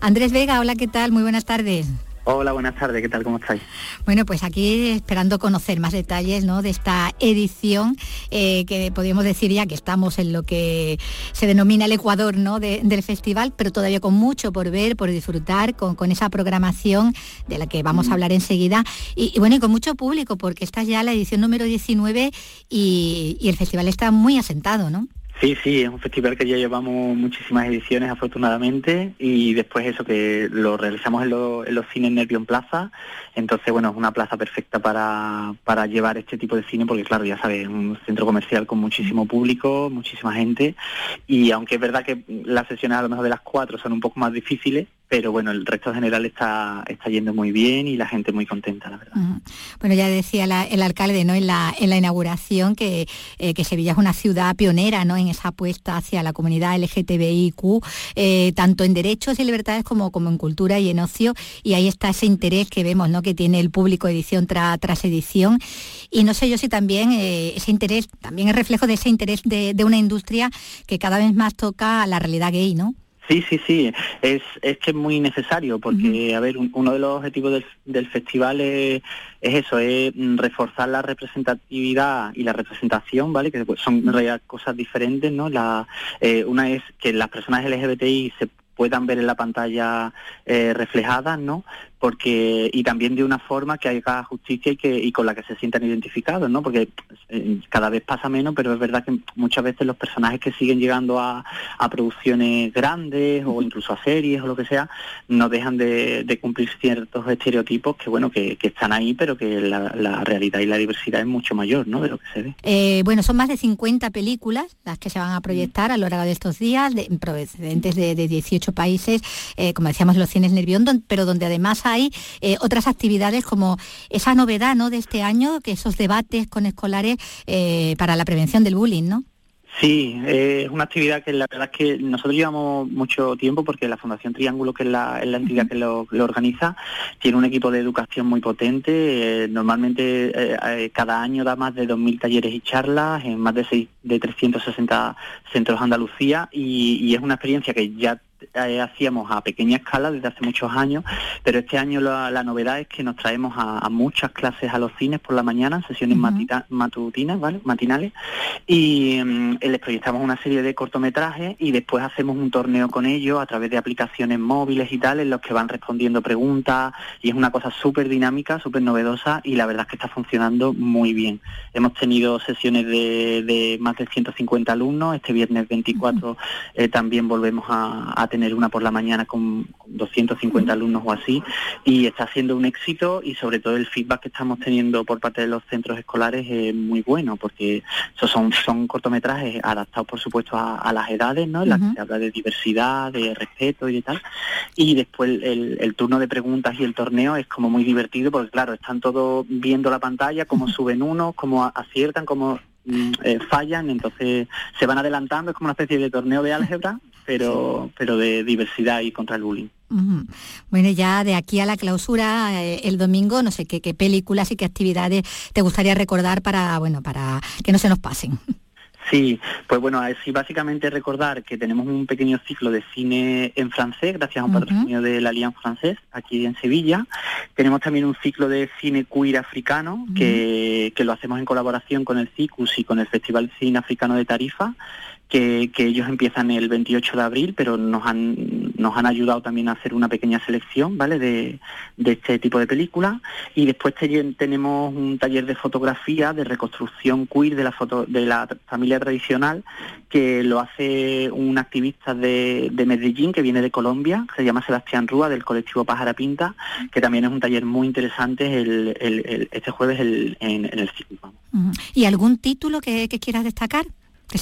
E: Andrés Vega, hola, ¿qué tal? Muy buenas tardes.
P: Hola, buenas tardes, ¿qué tal? ¿Cómo estáis?
E: Bueno, pues aquí esperando conocer más detalles ¿no? de esta edición, eh, que podríamos decir ya que estamos en lo que se denomina el Ecuador ¿no? de- del festival, pero todavía con mucho por ver, por disfrutar, con, con esa programación de la que vamos a hablar enseguida, y, y bueno, y con mucho público, porque esta es ya la edición número 19 y, y el festival está muy asentado, ¿no?
P: Sí, sí, es un festival que ya llevamos muchísimas ediciones afortunadamente y después eso que lo realizamos en, lo- en los cines Nervio en Plaza, entonces bueno, es una plaza perfecta para, para llevar este tipo de cine porque claro, ya sabes, es un centro comercial con muchísimo público, muchísima gente y aunque es verdad que las sesiones a lo mejor de las cuatro son un poco más difíciles, pero bueno, el resto general está, está yendo muy bien y la gente muy contenta, la verdad.
E: Bueno, ya decía el alcalde ¿no? en, la, en la inauguración que, eh, que Sevilla es una ciudad pionera ¿no? en esa apuesta hacia la comunidad LGTBIQ, eh, tanto en derechos y libertades como, como en cultura y en ocio. Y ahí está ese interés que vemos ¿no? que tiene el público edición tra- tras edición. Y no sé yo si también eh, ese interés también es reflejo de ese interés de, de una industria que cada vez más toca la realidad gay, ¿no?
P: Sí, sí, sí, es, es que es muy necesario porque, a ver, un- uno de los objetivos del, del festival es, es eso, es mm, reforzar la representatividad y la representación, ¿vale? Que pues, son en realidad cosas diferentes, ¿no? La, eh, una es que las personas LGBTI se puedan ver en la pantalla eh, reflejadas, ¿no? Porque y también de una forma que haga justicia y que y con la que se sientan identificados, ¿no? Porque eh, cada vez pasa menos, pero es verdad que muchas veces los personajes que siguen llegando a, a producciones grandes o incluso a series o lo que sea, no dejan de, cumplir ciertos estereotipos que bueno que, que están ahí, pero que la, la realidad y la diversidad es mucho mayor, ¿no? De lo que se ve.
E: Eh, bueno, son más de 50 películas las que se van a proyectar a lo largo de estos días, de- procedentes de, de 18 países, eh, como decíamos, los cines Nervión, pero donde además hay eh, otras actividades como esa novedad ¿no? de este año, que esos debates con escolares eh, para la prevención del bullying, ¿no?
P: Sí, eh, es una actividad que la verdad es que nosotros llevamos mucho tiempo porque la Fundación Triángulo, que es la, es la entidad que lo, lo organiza, tiene un equipo de educación muy potente. eh, normalmente eh, cada año da más de 2.000 talleres y charlas en más de, seis- de 360 centros de Andalucía y, y es una experiencia que ya eh, hacíamos a pequeña escala desde hace muchos años, pero este año la, la novedad es que nos traemos a, a muchas clases a los cines por la mañana, sesiones matita- matutinas, ¿vale? matinales, y mm, les proyectamos una serie de cortometrajes y después hacemos un torneo con ellos a través de aplicaciones móviles y tal, en los que van respondiendo preguntas y es una cosa súper dinámica, súper novedosa y la verdad es que está funcionando muy bien. Hemos tenido sesiones de, de más de 150 alumnos, este viernes 24 eh, también volvemos a, a tener una por la mañana con 250 alumnos o así y está siendo un éxito y sobre todo el feedback que estamos teniendo por parte de los centros escolares es muy bueno porque esos son, son cortometrajes adaptados por supuesto a, las edades, ¿no? En las que se habla de diversidad, de respeto y de tal. Y después el, el turno de preguntas y el torneo es como muy divertido porque claro, están todos viendo la pantalla, cómo suben unos, cómo aciertan, cómo mm, eh, fallan, entonces se van adelantando, es como una especie de torneo de álgebra, pero, pero de diversidad y contra el bullying.
E: Bueno, ya de aquí a la clausura eh, el domingo, no sé qué, qué películas y qué actividades te gustaría recordar para, bueno, para que no se nos pasen.
P: Sí, pues bueno, así básicamente recordar que tenemos un pequeño ciclo de cine en francés, gracias a un patrocinio de la Allianz Francés, aquí en Sevilla. Tenemos también un ciclo de cine queer africano, que, que, lo hacemos en colaboración con el CICUS y con el Festival Cine Africano de Tarifa que, ellos empiezan el 28 de abril, pero nos han, nos han ayudado también a hacer una pequeña selección, ¿vale?, de, este tipo de películas. Y después tenemos un taller de fotografía, de reconstrucción queer de la, foto, de la familia tradicional, que lo hace un activista de, Medellín, que viene de Colombia, se llama Sebastián Rúa, del colectivo Pájara Pinta, que también es un taller muy interesante el, este jueves en, el ciclo.
E: ¿Y algún título que quieras destacar?
P: Pues,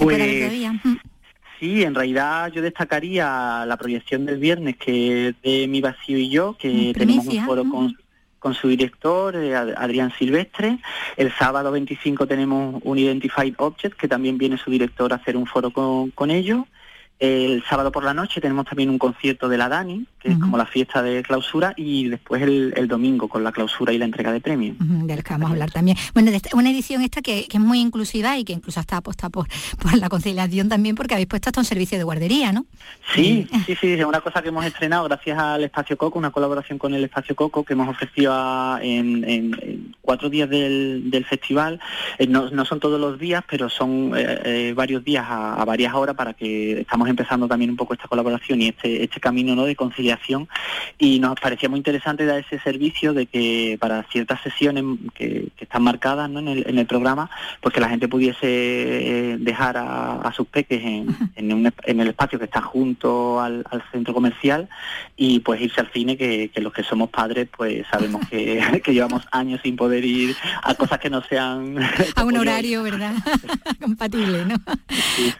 P: sí, en realidad yo destacaría la proyección del viernes, que es de Mi Vacío y yo, que tenemos un foro con, con su director, eh, Adrián Silvestre. El sábado 25 tenemos un Identified Object, que también viene su director a hacer un foro con, con ellos. El sábado por la noche tenemos también un concierto de la Dani, que es como la fiesta de clausura, y después el, domingo con la clausura y la entrega de premios.
E: de que vamos a hablar también. Bueno, de una edición esta que, es muy inclusiva y que incluso está apuesta por, por la conciliación también, porque habéis puesto hasta un servicio de guardería, ¿no?
P: Sí, sí, sí, es una cosa que hemos estrenado gracias al Espacio Coco, una colaboración con el Espacio Coco que hemos ofrecido en, cuatro días del, festival. Eh, no, son todos los días, pero son eh, eh, varios días a, a varias horas para que estamos empezando también un poco esta colaboración y este, este camino ¿no? de conciliación y nos parecía muy interesante dar ese servicio de que para ciertas sesiones que, están marcadas en, el, programa, pues que la gente pudiese eh, dejar a, sus peques en, el espacio que está junto al, centro comercial y pues irse al cine que, los que somos padres pues sabemos que, llevamos años sin poder ir a cosas que no sean
E: a un horario, ¿verdad? Compatible, ¿no?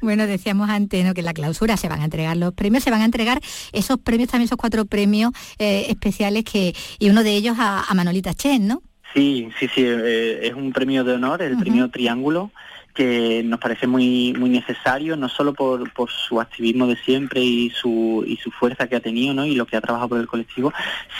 E: Bueno, decíamos antes ¿no? que la clausura se van a entregar los premios, se van a entregar esos premios, también esos cuatro premios eh, especiales que, y uno de ellos a, Manolita Chen, ¿no?
P: Sí, sí, sí, eh, es un premio de honor, el premio Triángulo, que nos parece muy muy necesario, no solo por, por su activismo de siempre y su, y su fuerza que ha tenido ¿no? y lo que ha trabajado por el colectivo,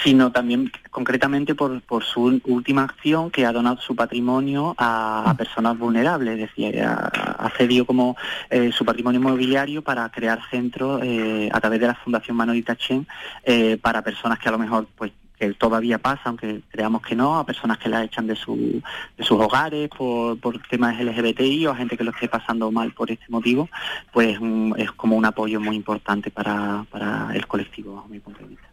P: sino también concretamente por, por su última acción que ha donado su patrimonio a, personas vulnerables, es decir, ha, cedido como eh, su patrimonio inmobiliario para crear centros eh, a través de la Fundación Manolita Chen eh, para personas que a lo mejor pues que todavía pasa, aunque creamos que no, a personas que la echan de, su, de sus hogares por, por temas LGBTI o a gente que lo esté pasando mal por este motivo, pues mm, es como un apoyo muy importante para, para el colectivo, bajo mi punto de vista.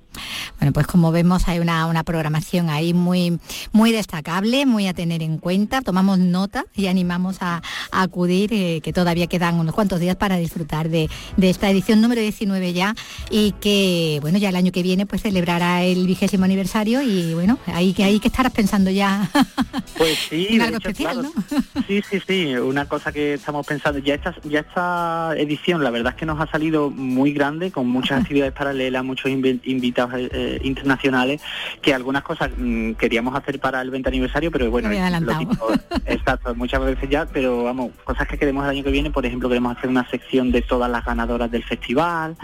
E: Bueno, pues como vemos hay una, programación ahí muy, muy destacable, muy a tener en cuenta. Tomamos nota y animamos a, acudir, eh, que todavía quedan unos cuantos días para disfrutar de, esta edición número 19 ya y que, bueno, ya el año que viene pues celebrará el vigésimo aniversario y bueno, ahí que, hay que estarás pensando ya.
P: Pues sí, algo especial, Sí, sí, sí, una cosa que estamos pensando, ya esta, ya esta edición la verdad es que nos ha salido muy grande, con muchas actividades paralelas, muchos invitados eh, internacionales que algunas cosas mm, queríamos hacer para el 20 aniversario, pero bueno, exacto, muchas veces ya, pero vamos, cosas que queremos el año que viene, por ejemplo, queremos hacer una sección de todas las ganadoras del festival,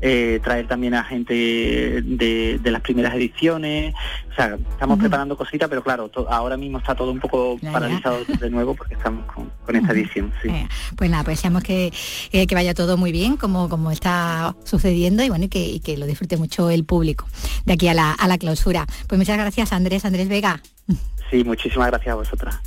P: eh, traer también a gente de, las primeras ediciones, o sea, estamos preparando cositas, pero claro, ahora mismo está todo un poco paralizado de nuevo porque estamos con, esta edición.
E: Eh, pues nada, pues deseamos que, que vaya todo muy bien, como, como está sucediendo y bueno, que, y que lo disfrute mucho el público de aquí a la, a la clausura. Pues muchas gracias Andrés, Andrés Vega.
P: Sí, muchísimas gracias a vosotras.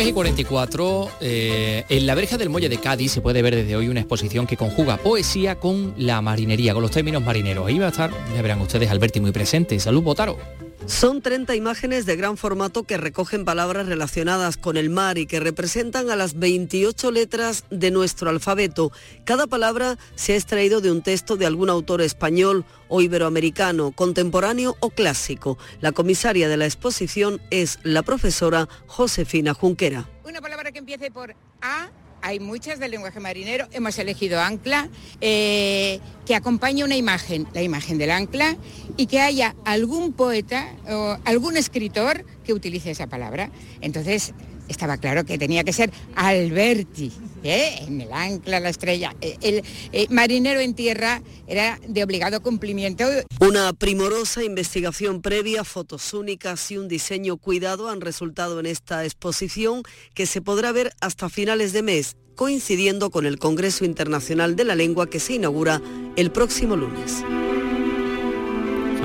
C: 3 y 44, eh, en la verja del Muelle de Cádiz se puede ver desde hoy una exposición que conjuga poesía con la marinería, con los términos marineros. Ahí va a estar, ya verán ustedes, Alberti muy presente. Salud, Botaro.
Q: Son 30 imágenes de gran formato que recogen palabras relacionadas con el mar y que representan a las 28 letras de nuestro alfabeto. Cada palabra se ha extraído de un texto de algún autor español o iberoamericano, contemporáneo o clásico. La comisaria de la exposición es la profesora Josefina Junquera.
R: Una palabra que empiece por A hay muchas del lenguaje marinero, hemos elegido ancla, eh, que acompañe una imagen, la imagen del ancla, y que haya algún poeta o algún escritor que utilice esa palabra. Entonces, estaba claro que tenía que ser Alberti, ¿eh? en el ancla, la estrella. Eh, el marinero en tierra era de obligado cumplimiento.
Q: Una primorosa investigación previa, fotos únicas y un diseño cuidado han resultado en esta exposición que se podrá ver hasta finales de mes, coincidiendo con el Congreso Internacional de la Lengua que se inaugura el próximo lunes.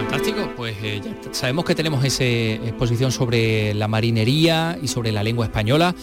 C: Fantástico, pues eh, ya sabemos que tenemos esa exposición sobre la marinería y sobre la lengua española.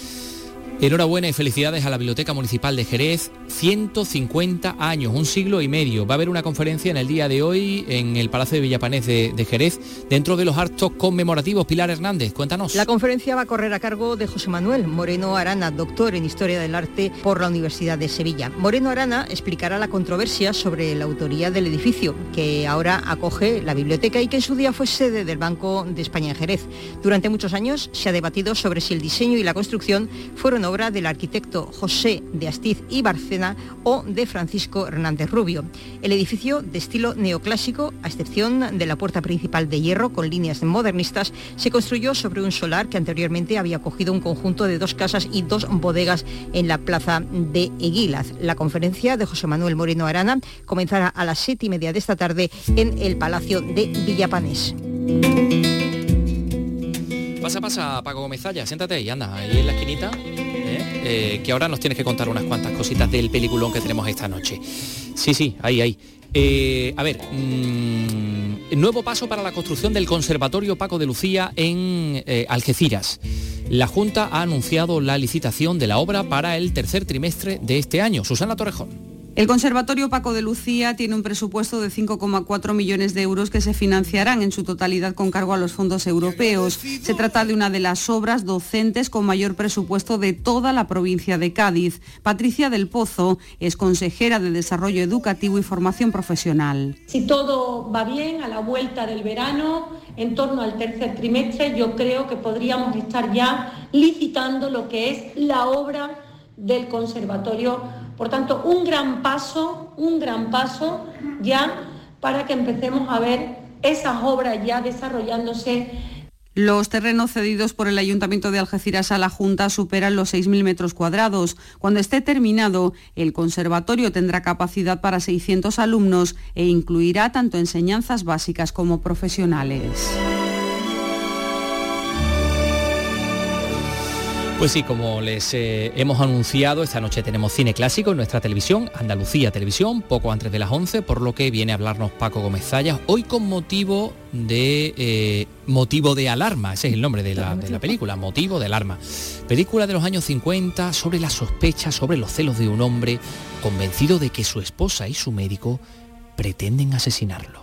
C: Enhorabuena y felicidades a la Biblioteca Municipal de Jerez. 150 años, un siglo y medio. Va a haber una conferencia en el día de hoy en el Palacio de Villapanés de, Jerez, dentro de los actos conmemorativos. Pilar Hernández, cuéntanos.
S: La conferencia va a correr a cargo de José Manuel Moreno Arana, doctor en Historia del Arte por la Universidad de Sevilla. Moreno Arana explicará la controversia sobre la autoría del edificio, que ahora acoge la biblioteca y que en su día fue sede del Banco de España en Jerez. Durante muchos años se ha debatido sobre si el diseño y la construcción fueron obra del arquitecto José de Astiz y Barcena o de Francisco Hernández Rubio. El edificio, de estilo neoclásico, a excepción de la puerta principal de hierro con líneas modernistas, se construyó sobre un solar que anteriormente había acogido un conjunto de dos casas y dos bodegas en la plaza de Eguilaz. La conferencia de José Manuel Moreno Arana comenzará a las siete y media de esta tarde en el Palacio de Villapanés.
C: Pasa, pasa, Paco Gómez y anda, ahí en la esquinita. ¿Eh? Eh, que ahora nos tienes que contar unas cuantas cositas del peliculón que tenemos esta noche. Sí, sí, ahí, ahí. Eh, a ver, mm, nuevo paso para la construcción del Conservatorio Paco de Lucía en Algeciras. La Junta ha anunciado la licitación de la obra para el tercer trimestre de este año. Susana Torrejón.
T: El Conservatorio Paco de Lucía tiene un presupuesto de 5,4 millones de euros que se financiarán en su totalidad con cargo a los fondos europeos. Se trata de una de las obras docentes con mayor presupuesto de toda la provincia de Cádiz. Patricia del Pozo es consejera de Desarrollo Educativo y Formación Profesional.
U: Si todo va bien, a la vuelta del verano, en torno al tercer trimestre, yo creo que podríamos estar ya licitando lo que es la obra del Conservatorio por tanto, un gran paso, un gran paso ya para que empecemos a ver esas obras ya desarrollándose
T: los terrenos cedidos por el Ayuntamiento de Algeciras a la Junta superan los 6.000 metros cuadrados. Cuando esté terminado, el conservatorio tendrá capacidad para 600 alumnos e incluirá tanto enseñanzas básicas como profesionales.
C: Pues sí, como les eh, hemos anunciado, esta noche tenemos cine clásico en nuestra televisión, Andalucía Televisión, poco antes de las 11, por lo que viene a hablarnos Paco Gómez Zayas, hoy con motivo de eh, motivo de alarma, ese es el nombre de la, de la, película, motivo de alarma. Película de los años 50 sobre la sospecha, sobre los celos de un hombre convencido de que su esposa y su médico pretenden asesinarlo.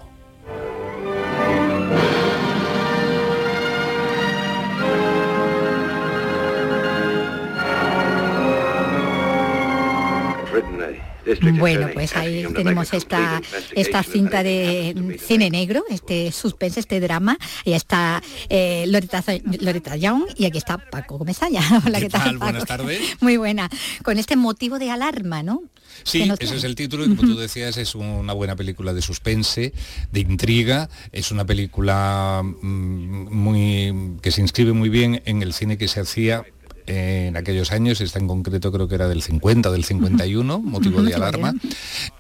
E: Bueno, pues ahí tenemos esta, esta cinta de cine negro, este suspense, este drama. Y está eh, Loreta, Young y aquí está Paco Gómez
V: Hola, ¿qué, tal? Buenas tardes.
E: Muy buena. Con este motivo de alarma, ¿no?
V: Sí, ese es el título y como tú decías es una buena película de suspense, de intriga, es una película mm, muy que se inscribe muy bien en el cine que se hacía en aquellos años, está en concreto creo que era del 50, del 51, motivo de alarma,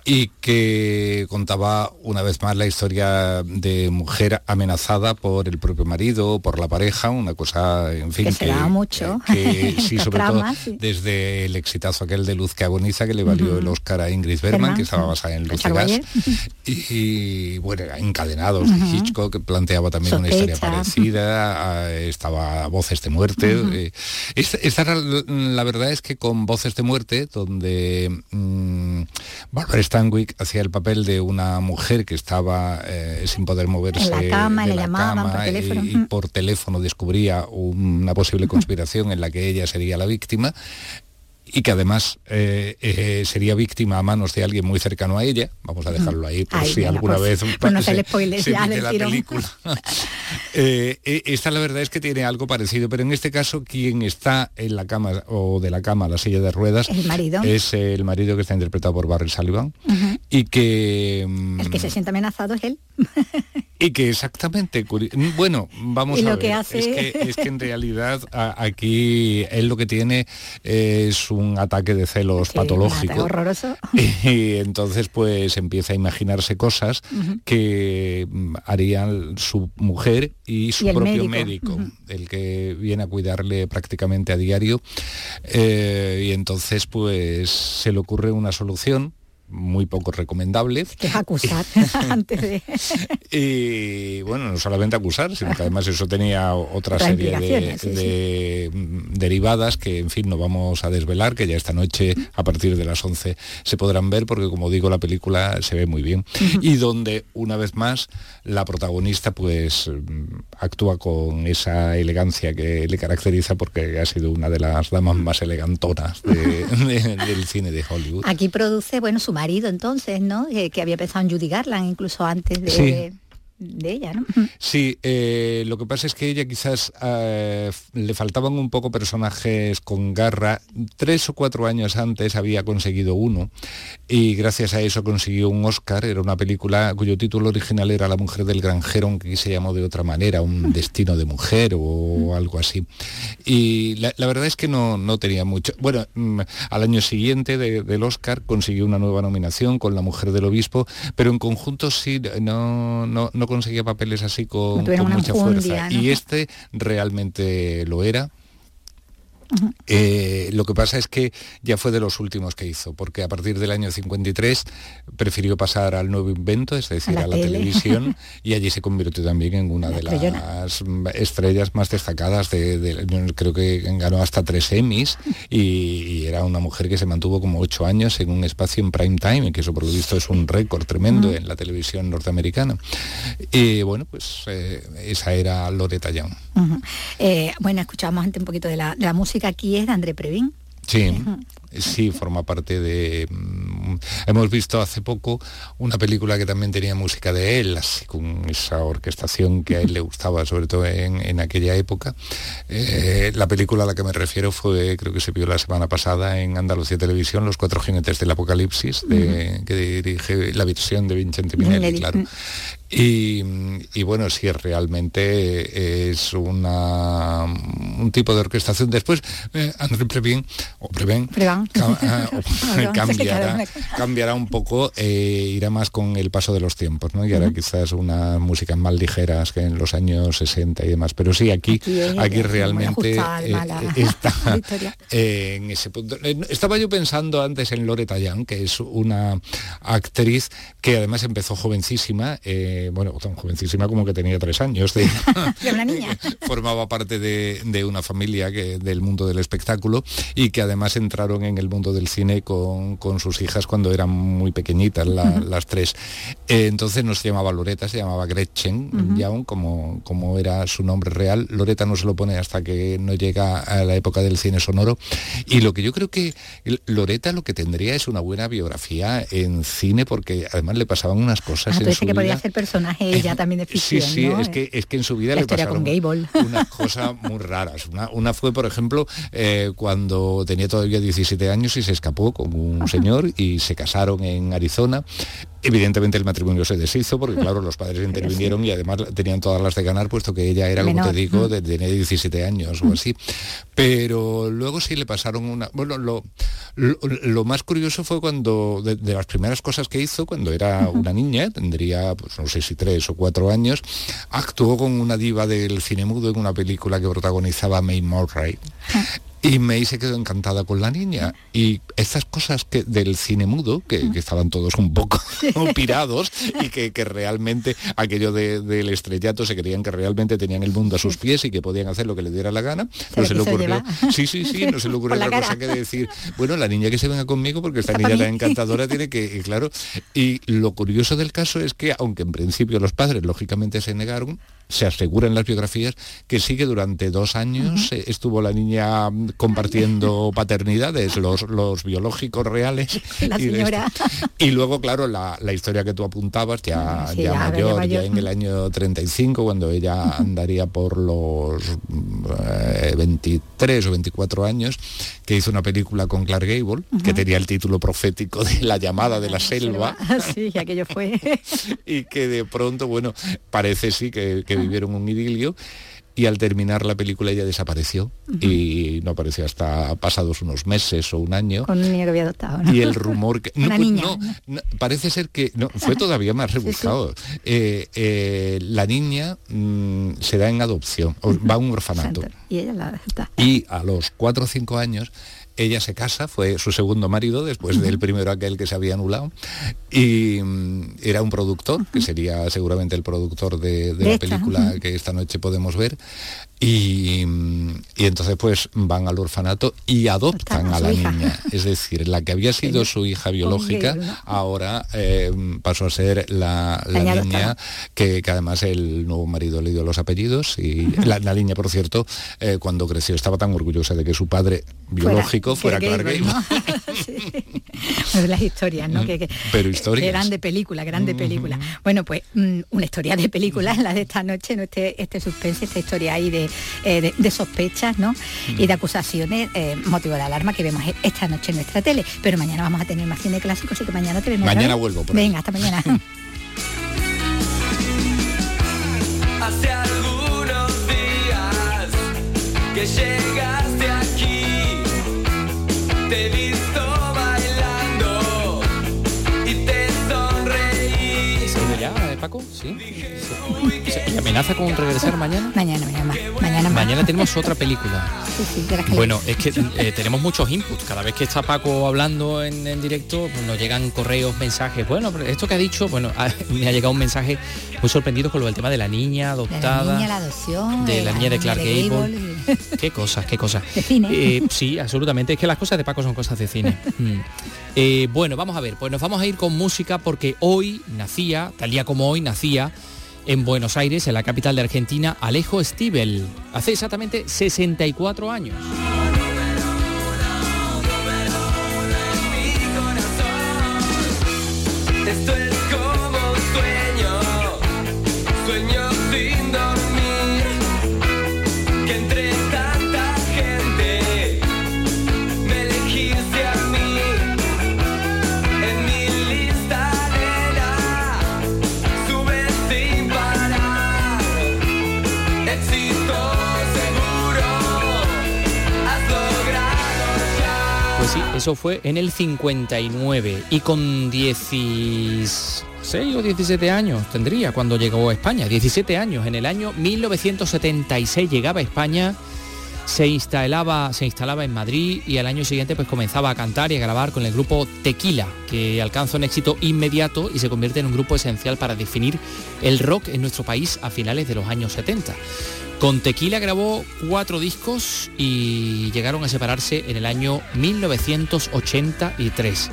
V: y que contaba una vez más la historia de mujer amenazada por el propio marido, por la pareja, una cosa, en fin,
E: que, se da mucho.
V: Que, sí, sobre todo desde el exitazo aquel de Luz que agoniza, que le valió el Oscar a Ingrid Bergman, que estaba basada en Luz Gas, y, bueno, encadenados, Hitchcock que planteaba también una historia parecida, estaba Voces de muerte. Eh, esta, la, verdad es que con Voces de Muerte, donde mmm, Barbara Stanwyck hacía el papel de una mujer que estaba eh, sin poder moverse
E: en la cama, le
V: la
E: llamaban
V: cama
E: por teléfono.
V: y, y por teléfono descubría una posible conspiración en la que ella sería la víctima y que además eh, eh, sería víctima a manos de alguien muy cercano a ella. Vamos a dejarlo ahí por
E: Ay,
V: si alguna
E: pues,
V: vez
E: pues se
V: se-
E: ya
V: la
E: tirón.
V: película. Eh, esta la verdad es que tiene algo parecido, pero en este caso quien está en la cama o de la cama a la silla de ruedas
E: El marido.
V: es el marido que está interpretado por Barry Sullivan y que mm,
E: El que se siente amenazado es él.
V: y que exactamente, bueno, vamos
E: Y
V: a ver,
E: que hace-
V: es, que, es que en realidad a- aquí él lo que tiene es un ataque de celos
E: Sí,
V: patológico.
E: horroroso.
V: Y entonces pues empieza a imaginarse cosas que mm, harían su mujer y su
E: Y
V: propio
E: médico.
V: el que viene a cuidarle prácticamente a diario. Eh, y entonces pues se le ocurre una solución muy poco recomendable.
E: Que es acusar antes de...
V: Y bueno, no solamente acusar, sino que además eso tenía otra serie de,
E: implicaciones, sí,
V: de, derivadas que, en fin, no vamos a desvelar, que ya esta noche a partir de las 11 se podrán ver, porque como digo, la película se ve muy bien. Y donde, una vez más, la protagonista pues mm, actúa con esa elegancia que le caracteriza porque ha sido una de las damas más elegantonas de- de- del cine de Hollywood.
E: Aquí produce, bueno, su marido entonces, ¿no? Eh, que había pensado en Judy Garland incluso antes de. De ella, ¿no?
V: Sí, eh, lo que pasa es que ella quizás eh, le faltaban un poco personajes con garra. Tres o cuatro años antes había conseguido uno y gracias a eso consiguió un Oscar. Era una película cuyo título original era La mujer del granjero, aunque se llamó de otra manera, Un destino de mujer o algo así. Y la, la verdad es que no, no tenía mucho. Bueno, mm, al año siguiente de- del Oscar consiguió una nueva nominación con La mujer del obispo, pero en conjunto sí no, no, no conseguía papeles así con, mucha fuerza.
E: ¿no?
V: Y este realmente lo era. Eh, lo que pasa es que ya fue de los últimos que hizo, porque a partir del año 53 prefirió pasar al nuevo invento, es decir,
E: A
V: a
E: la
V: la,
E: tele.
V: televisión, y allí se convirtió también en una de las estrellas más destacadas de, de- creo que ganó hasta tres Emmys y, y era una mujer que se mantuvo como ocho años en un espacio en prime time, que eso por lo visto es un récord tremendo en la televisión norteamericana. Y bueno, pues eh, esa era Loretta Young.
E: Eh, bueno, escuchábamos antes un poquito de la, de la música, aquí es de André Previn.
V: Sí, sí, forma parte de... mm, Hemos visto hace poco una película que también tenía música de él, así con esa orquestación que a él le gustaba, sobre todo en, en aquella época. Eh, la película a la que me refiero fue, creo que se vio la semana pasada en Andalucía Televisión, Los Cuatro Jinetes del Apocalipsis, de- que dirige la versión de Vincente Minelli, claro. Y, y bueno, sí, realmente es una, un tipo de orquestación. Después, eh, André Previn, o Previn, Cambiará, cambiará un poco, eh, irá más con el paso de los tiempos, ¿no? Y ahora quizás unas músicas más ligeras que en los años 60 y demás. Pero sí, aquí,
E: Aquí es-
V: realmente eh,
E: la-
V: está eh, en ese punto. Eh, Estaba yo pensando antes en Loretta Young, que es una actriz que además empezó jovencísima, eh, bueno, tan jovencísima como que tenía tres años. de-
E: De una niña.
V: formaba parte de, de una familia que, del mundo del espectáculo y que además entraron en el mundo del cine con, con sus hijas cuando eran muy pequeñitas, la- las tres. Eh, entonces no se llamaba Loreta, se llamaba Gretchen Young, como, como era su nombre real. Loreta no se lo pone hasta que no llega a la época del cine sonoro. Y lo que yo creo que Loreta lo que tendría es una buena biografía en cine, porque además le pasaban unas cosas
E: Ah,
V: en su
E: que podía
V: vida.
E: ser personaje ella también de
V: Sí,
E: ficción,
V: sí,
E: ¿no?
V: es, que, es que en su vida
E: La
V: le pasaron unas cosas muy raras. Una, una fue, por ejemplo, eh, cuando tenía todavía 17 años y se escapó con un señor y se casaron en Arizona. Evidentemente el matrimonio se deshizo porque, claro, los padres intervinieron y además tenían todas las de ganar, puesto que ella era, como
E: Menor.
V: te digo, de, tenía 17 años o así. Pero luego sí le pasaron una... Bueno, lo, lo, lo más curioso fue cuando, de, de las primeras cosas que hizo, cuando era una niña, tendría, pues no sé si tres o cuatro años, actuó con una diva del cine mudo en una película que protagonizaba May Murray. Y me se quedó encantada con la niña. Y estas cosas que del cine mudo, que, estaban todos un poco pirados y que, realmente aquello del estrellato se creían que realmente tenían el mundo a sus pies y que podían hacer lo que le diera la gana. no se le ocurrió. Sí, sí, sí, no se le ocurrió otra cosa que decir, bueno, la niña que se venga conmigo porque esta niña tan encantadora tiene que, y claro. Y lo curioso del caso es que, aunque en principio los padres lógicamente se negaron, se asegura en las biografías que sí que durante dos años. Eh, estuvo la niña compartiendo paternidades, los, los biológicos reales. y, luego, claro, la, historia que tú apuntabas, ya, ya, mayor, ya en el año 35, cuando ella andaría por los 23 eh, o 24 años, que hizo una película con Clark Gable, que tenía el título profético de La llamada de la selva.
E: Sí, aquello fue.
V: y que de pronto, bueno, parece sí que vivieron un idilio y al terminar la película ella desapareció y no apareció hasta pasados unos meses o un año.
E: Con un niño que había adoptado.
V: Y el rumor que... No, pues parece ser que... No, fue todavía más rebuscado. Eh, eh, la niña mm, se da en adopción, va a un orfanato.
E: Y ella la
V: Y a los cuatro o cinco años ella se casa, fue su segundo marido después del primero aquel que se había anulado, y mm, era un productor, que sería seguramente el productor de, la película que esta noche podemos ver, y, entonces pues van al orfanato y adoptan a la niña. Es decir, la que había sido su hija biológica ahora eh, pasó a ser la, niña que, además el nuevo marido le dio los apellidos y la, niña, por cierto, eh, cuando creció estaba tan orgullosa de que su padre biológico fuera, Clark Gable.
E: las historias, ¿no? Que,
V: Pero historias.
E: Grande película, grande película. Bueno, pues mm, una historia de película, la de esta noche, ¿no? Este, este suspense, esta historia ahí de eh, de, sospechas ¿no? y de acusaciones, eh, motivo de alarma que vemos esta noche en nuestra tele. Pero mañana vamos a tener más cine clásico, así que mañana te vemos.
V: Mañana vuelvo.
E: Venga, hasta mañana.
W: Hace algunos días que
C: Paco? Sí. ¿Y amenaza con regresar mañana?
E: Mañana, mañana, mañana.
C: Mañana tenemos otra película. bueno, es que eh, tenemos muchos inputs. Cada vez que está Paco hablando en, directo, pues nos llegan correos, mensajes. Bueno, esto que ha dicho, bueno, me ha llegado un mensaje muy sorprendido con lo del tema de la niña adoptada. De la
E: niña, la adopción.
C: De, la, niña de Clark Gable. Qué cosas, qué cosas.
E: De cine.
C: Eh, sí, absolutamente. Es que las cosas de Paco son cosas de cine. Mm. Eh, bueno, vamos a ver, pues nos vamos a ir con música porque hoy nacía, tal día como hoy nacía, en Buenos Aires, en la capital de Argentina, Alejo Stivel, hace exactamente 64 años. Eso fue en el 59 y con 16 o 17 años tendría cuando llegó a España, 17 años. En el año 1976 llegaba a España, se instalaba, se instalaba en Madrid y al año siguiente pues comenzaba a cantar y a grabar con el grupo Tequila, que alcanza un éxito inmediato y se convierte en un grupo esencial para definir el rock en nuestro país a finales de los años 70. Con Tequila grabó cuatro discos y llegaron a separarse en el año 1983.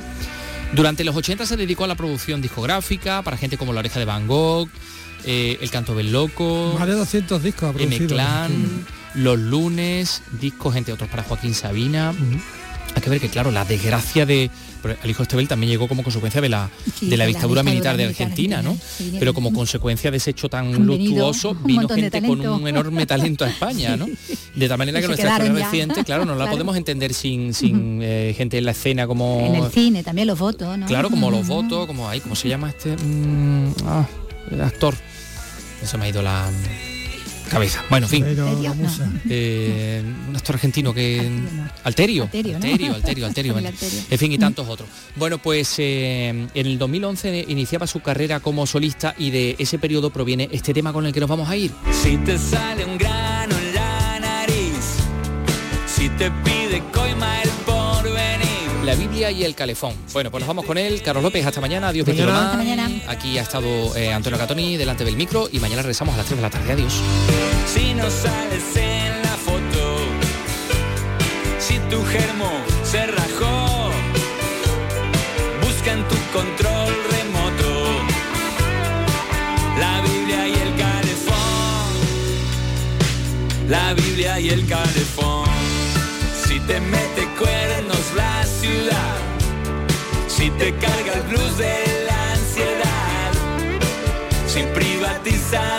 C: Durante los 80 se dedicó a la producción discográfica para gente como La Oreja de Van Gogh, eh, El Canto del Loco,
F: más de 200 discos ha
C: M-Clan, Los Lunes, discos entre otros para Joaquín Sabina. Hay que ver que, claro, la desgracia de... El hijo Estebel también llegó como consecuencia de la, de la dictadura, militar de Argentina, ¿no? Pero como consecuencia de ese hecho tan luctuoso, vino gente con un enorme talento a España, ¿no? De tal manera que nuestra historia reciente, claro, no la podemos entender sin, sin eh, gente en la escena como...
E: En el cine también los votos, ¿no?
C: Claro, como los votos, como ahí, ¿cómo se llama este mm, ah, el actor? No se me ha ido la cabeza. Bueno, en fin. Eh, un actor argentino que... Alterio. Alterio, Alterio, Alterio, En fin, y tantos otros. Bueno, pues eh, en el 2011 iniciaba su carrera como solista y de ese periodo proviene este tema con el que nos vamos a ir.
W: Si te sale un grano en la nariz, si te
C: La Biblia y el calefón. Bueno, pues nos vamos con él. Carlos López, hasta mañana. Adiós,
F: mañana.
C: Aquí ha estado eh, Antonio Catoni delante del micro y mañana regresamos a las 3 de la tarde. Adiós.
W: Si no sales en la foto, si tu germo se rajó, busca en tu control remoto la Biblia y el calefón, la Biblia y el calefón. Si te mete cuernos la si te carga el blues de la ansiedad, sin privatizar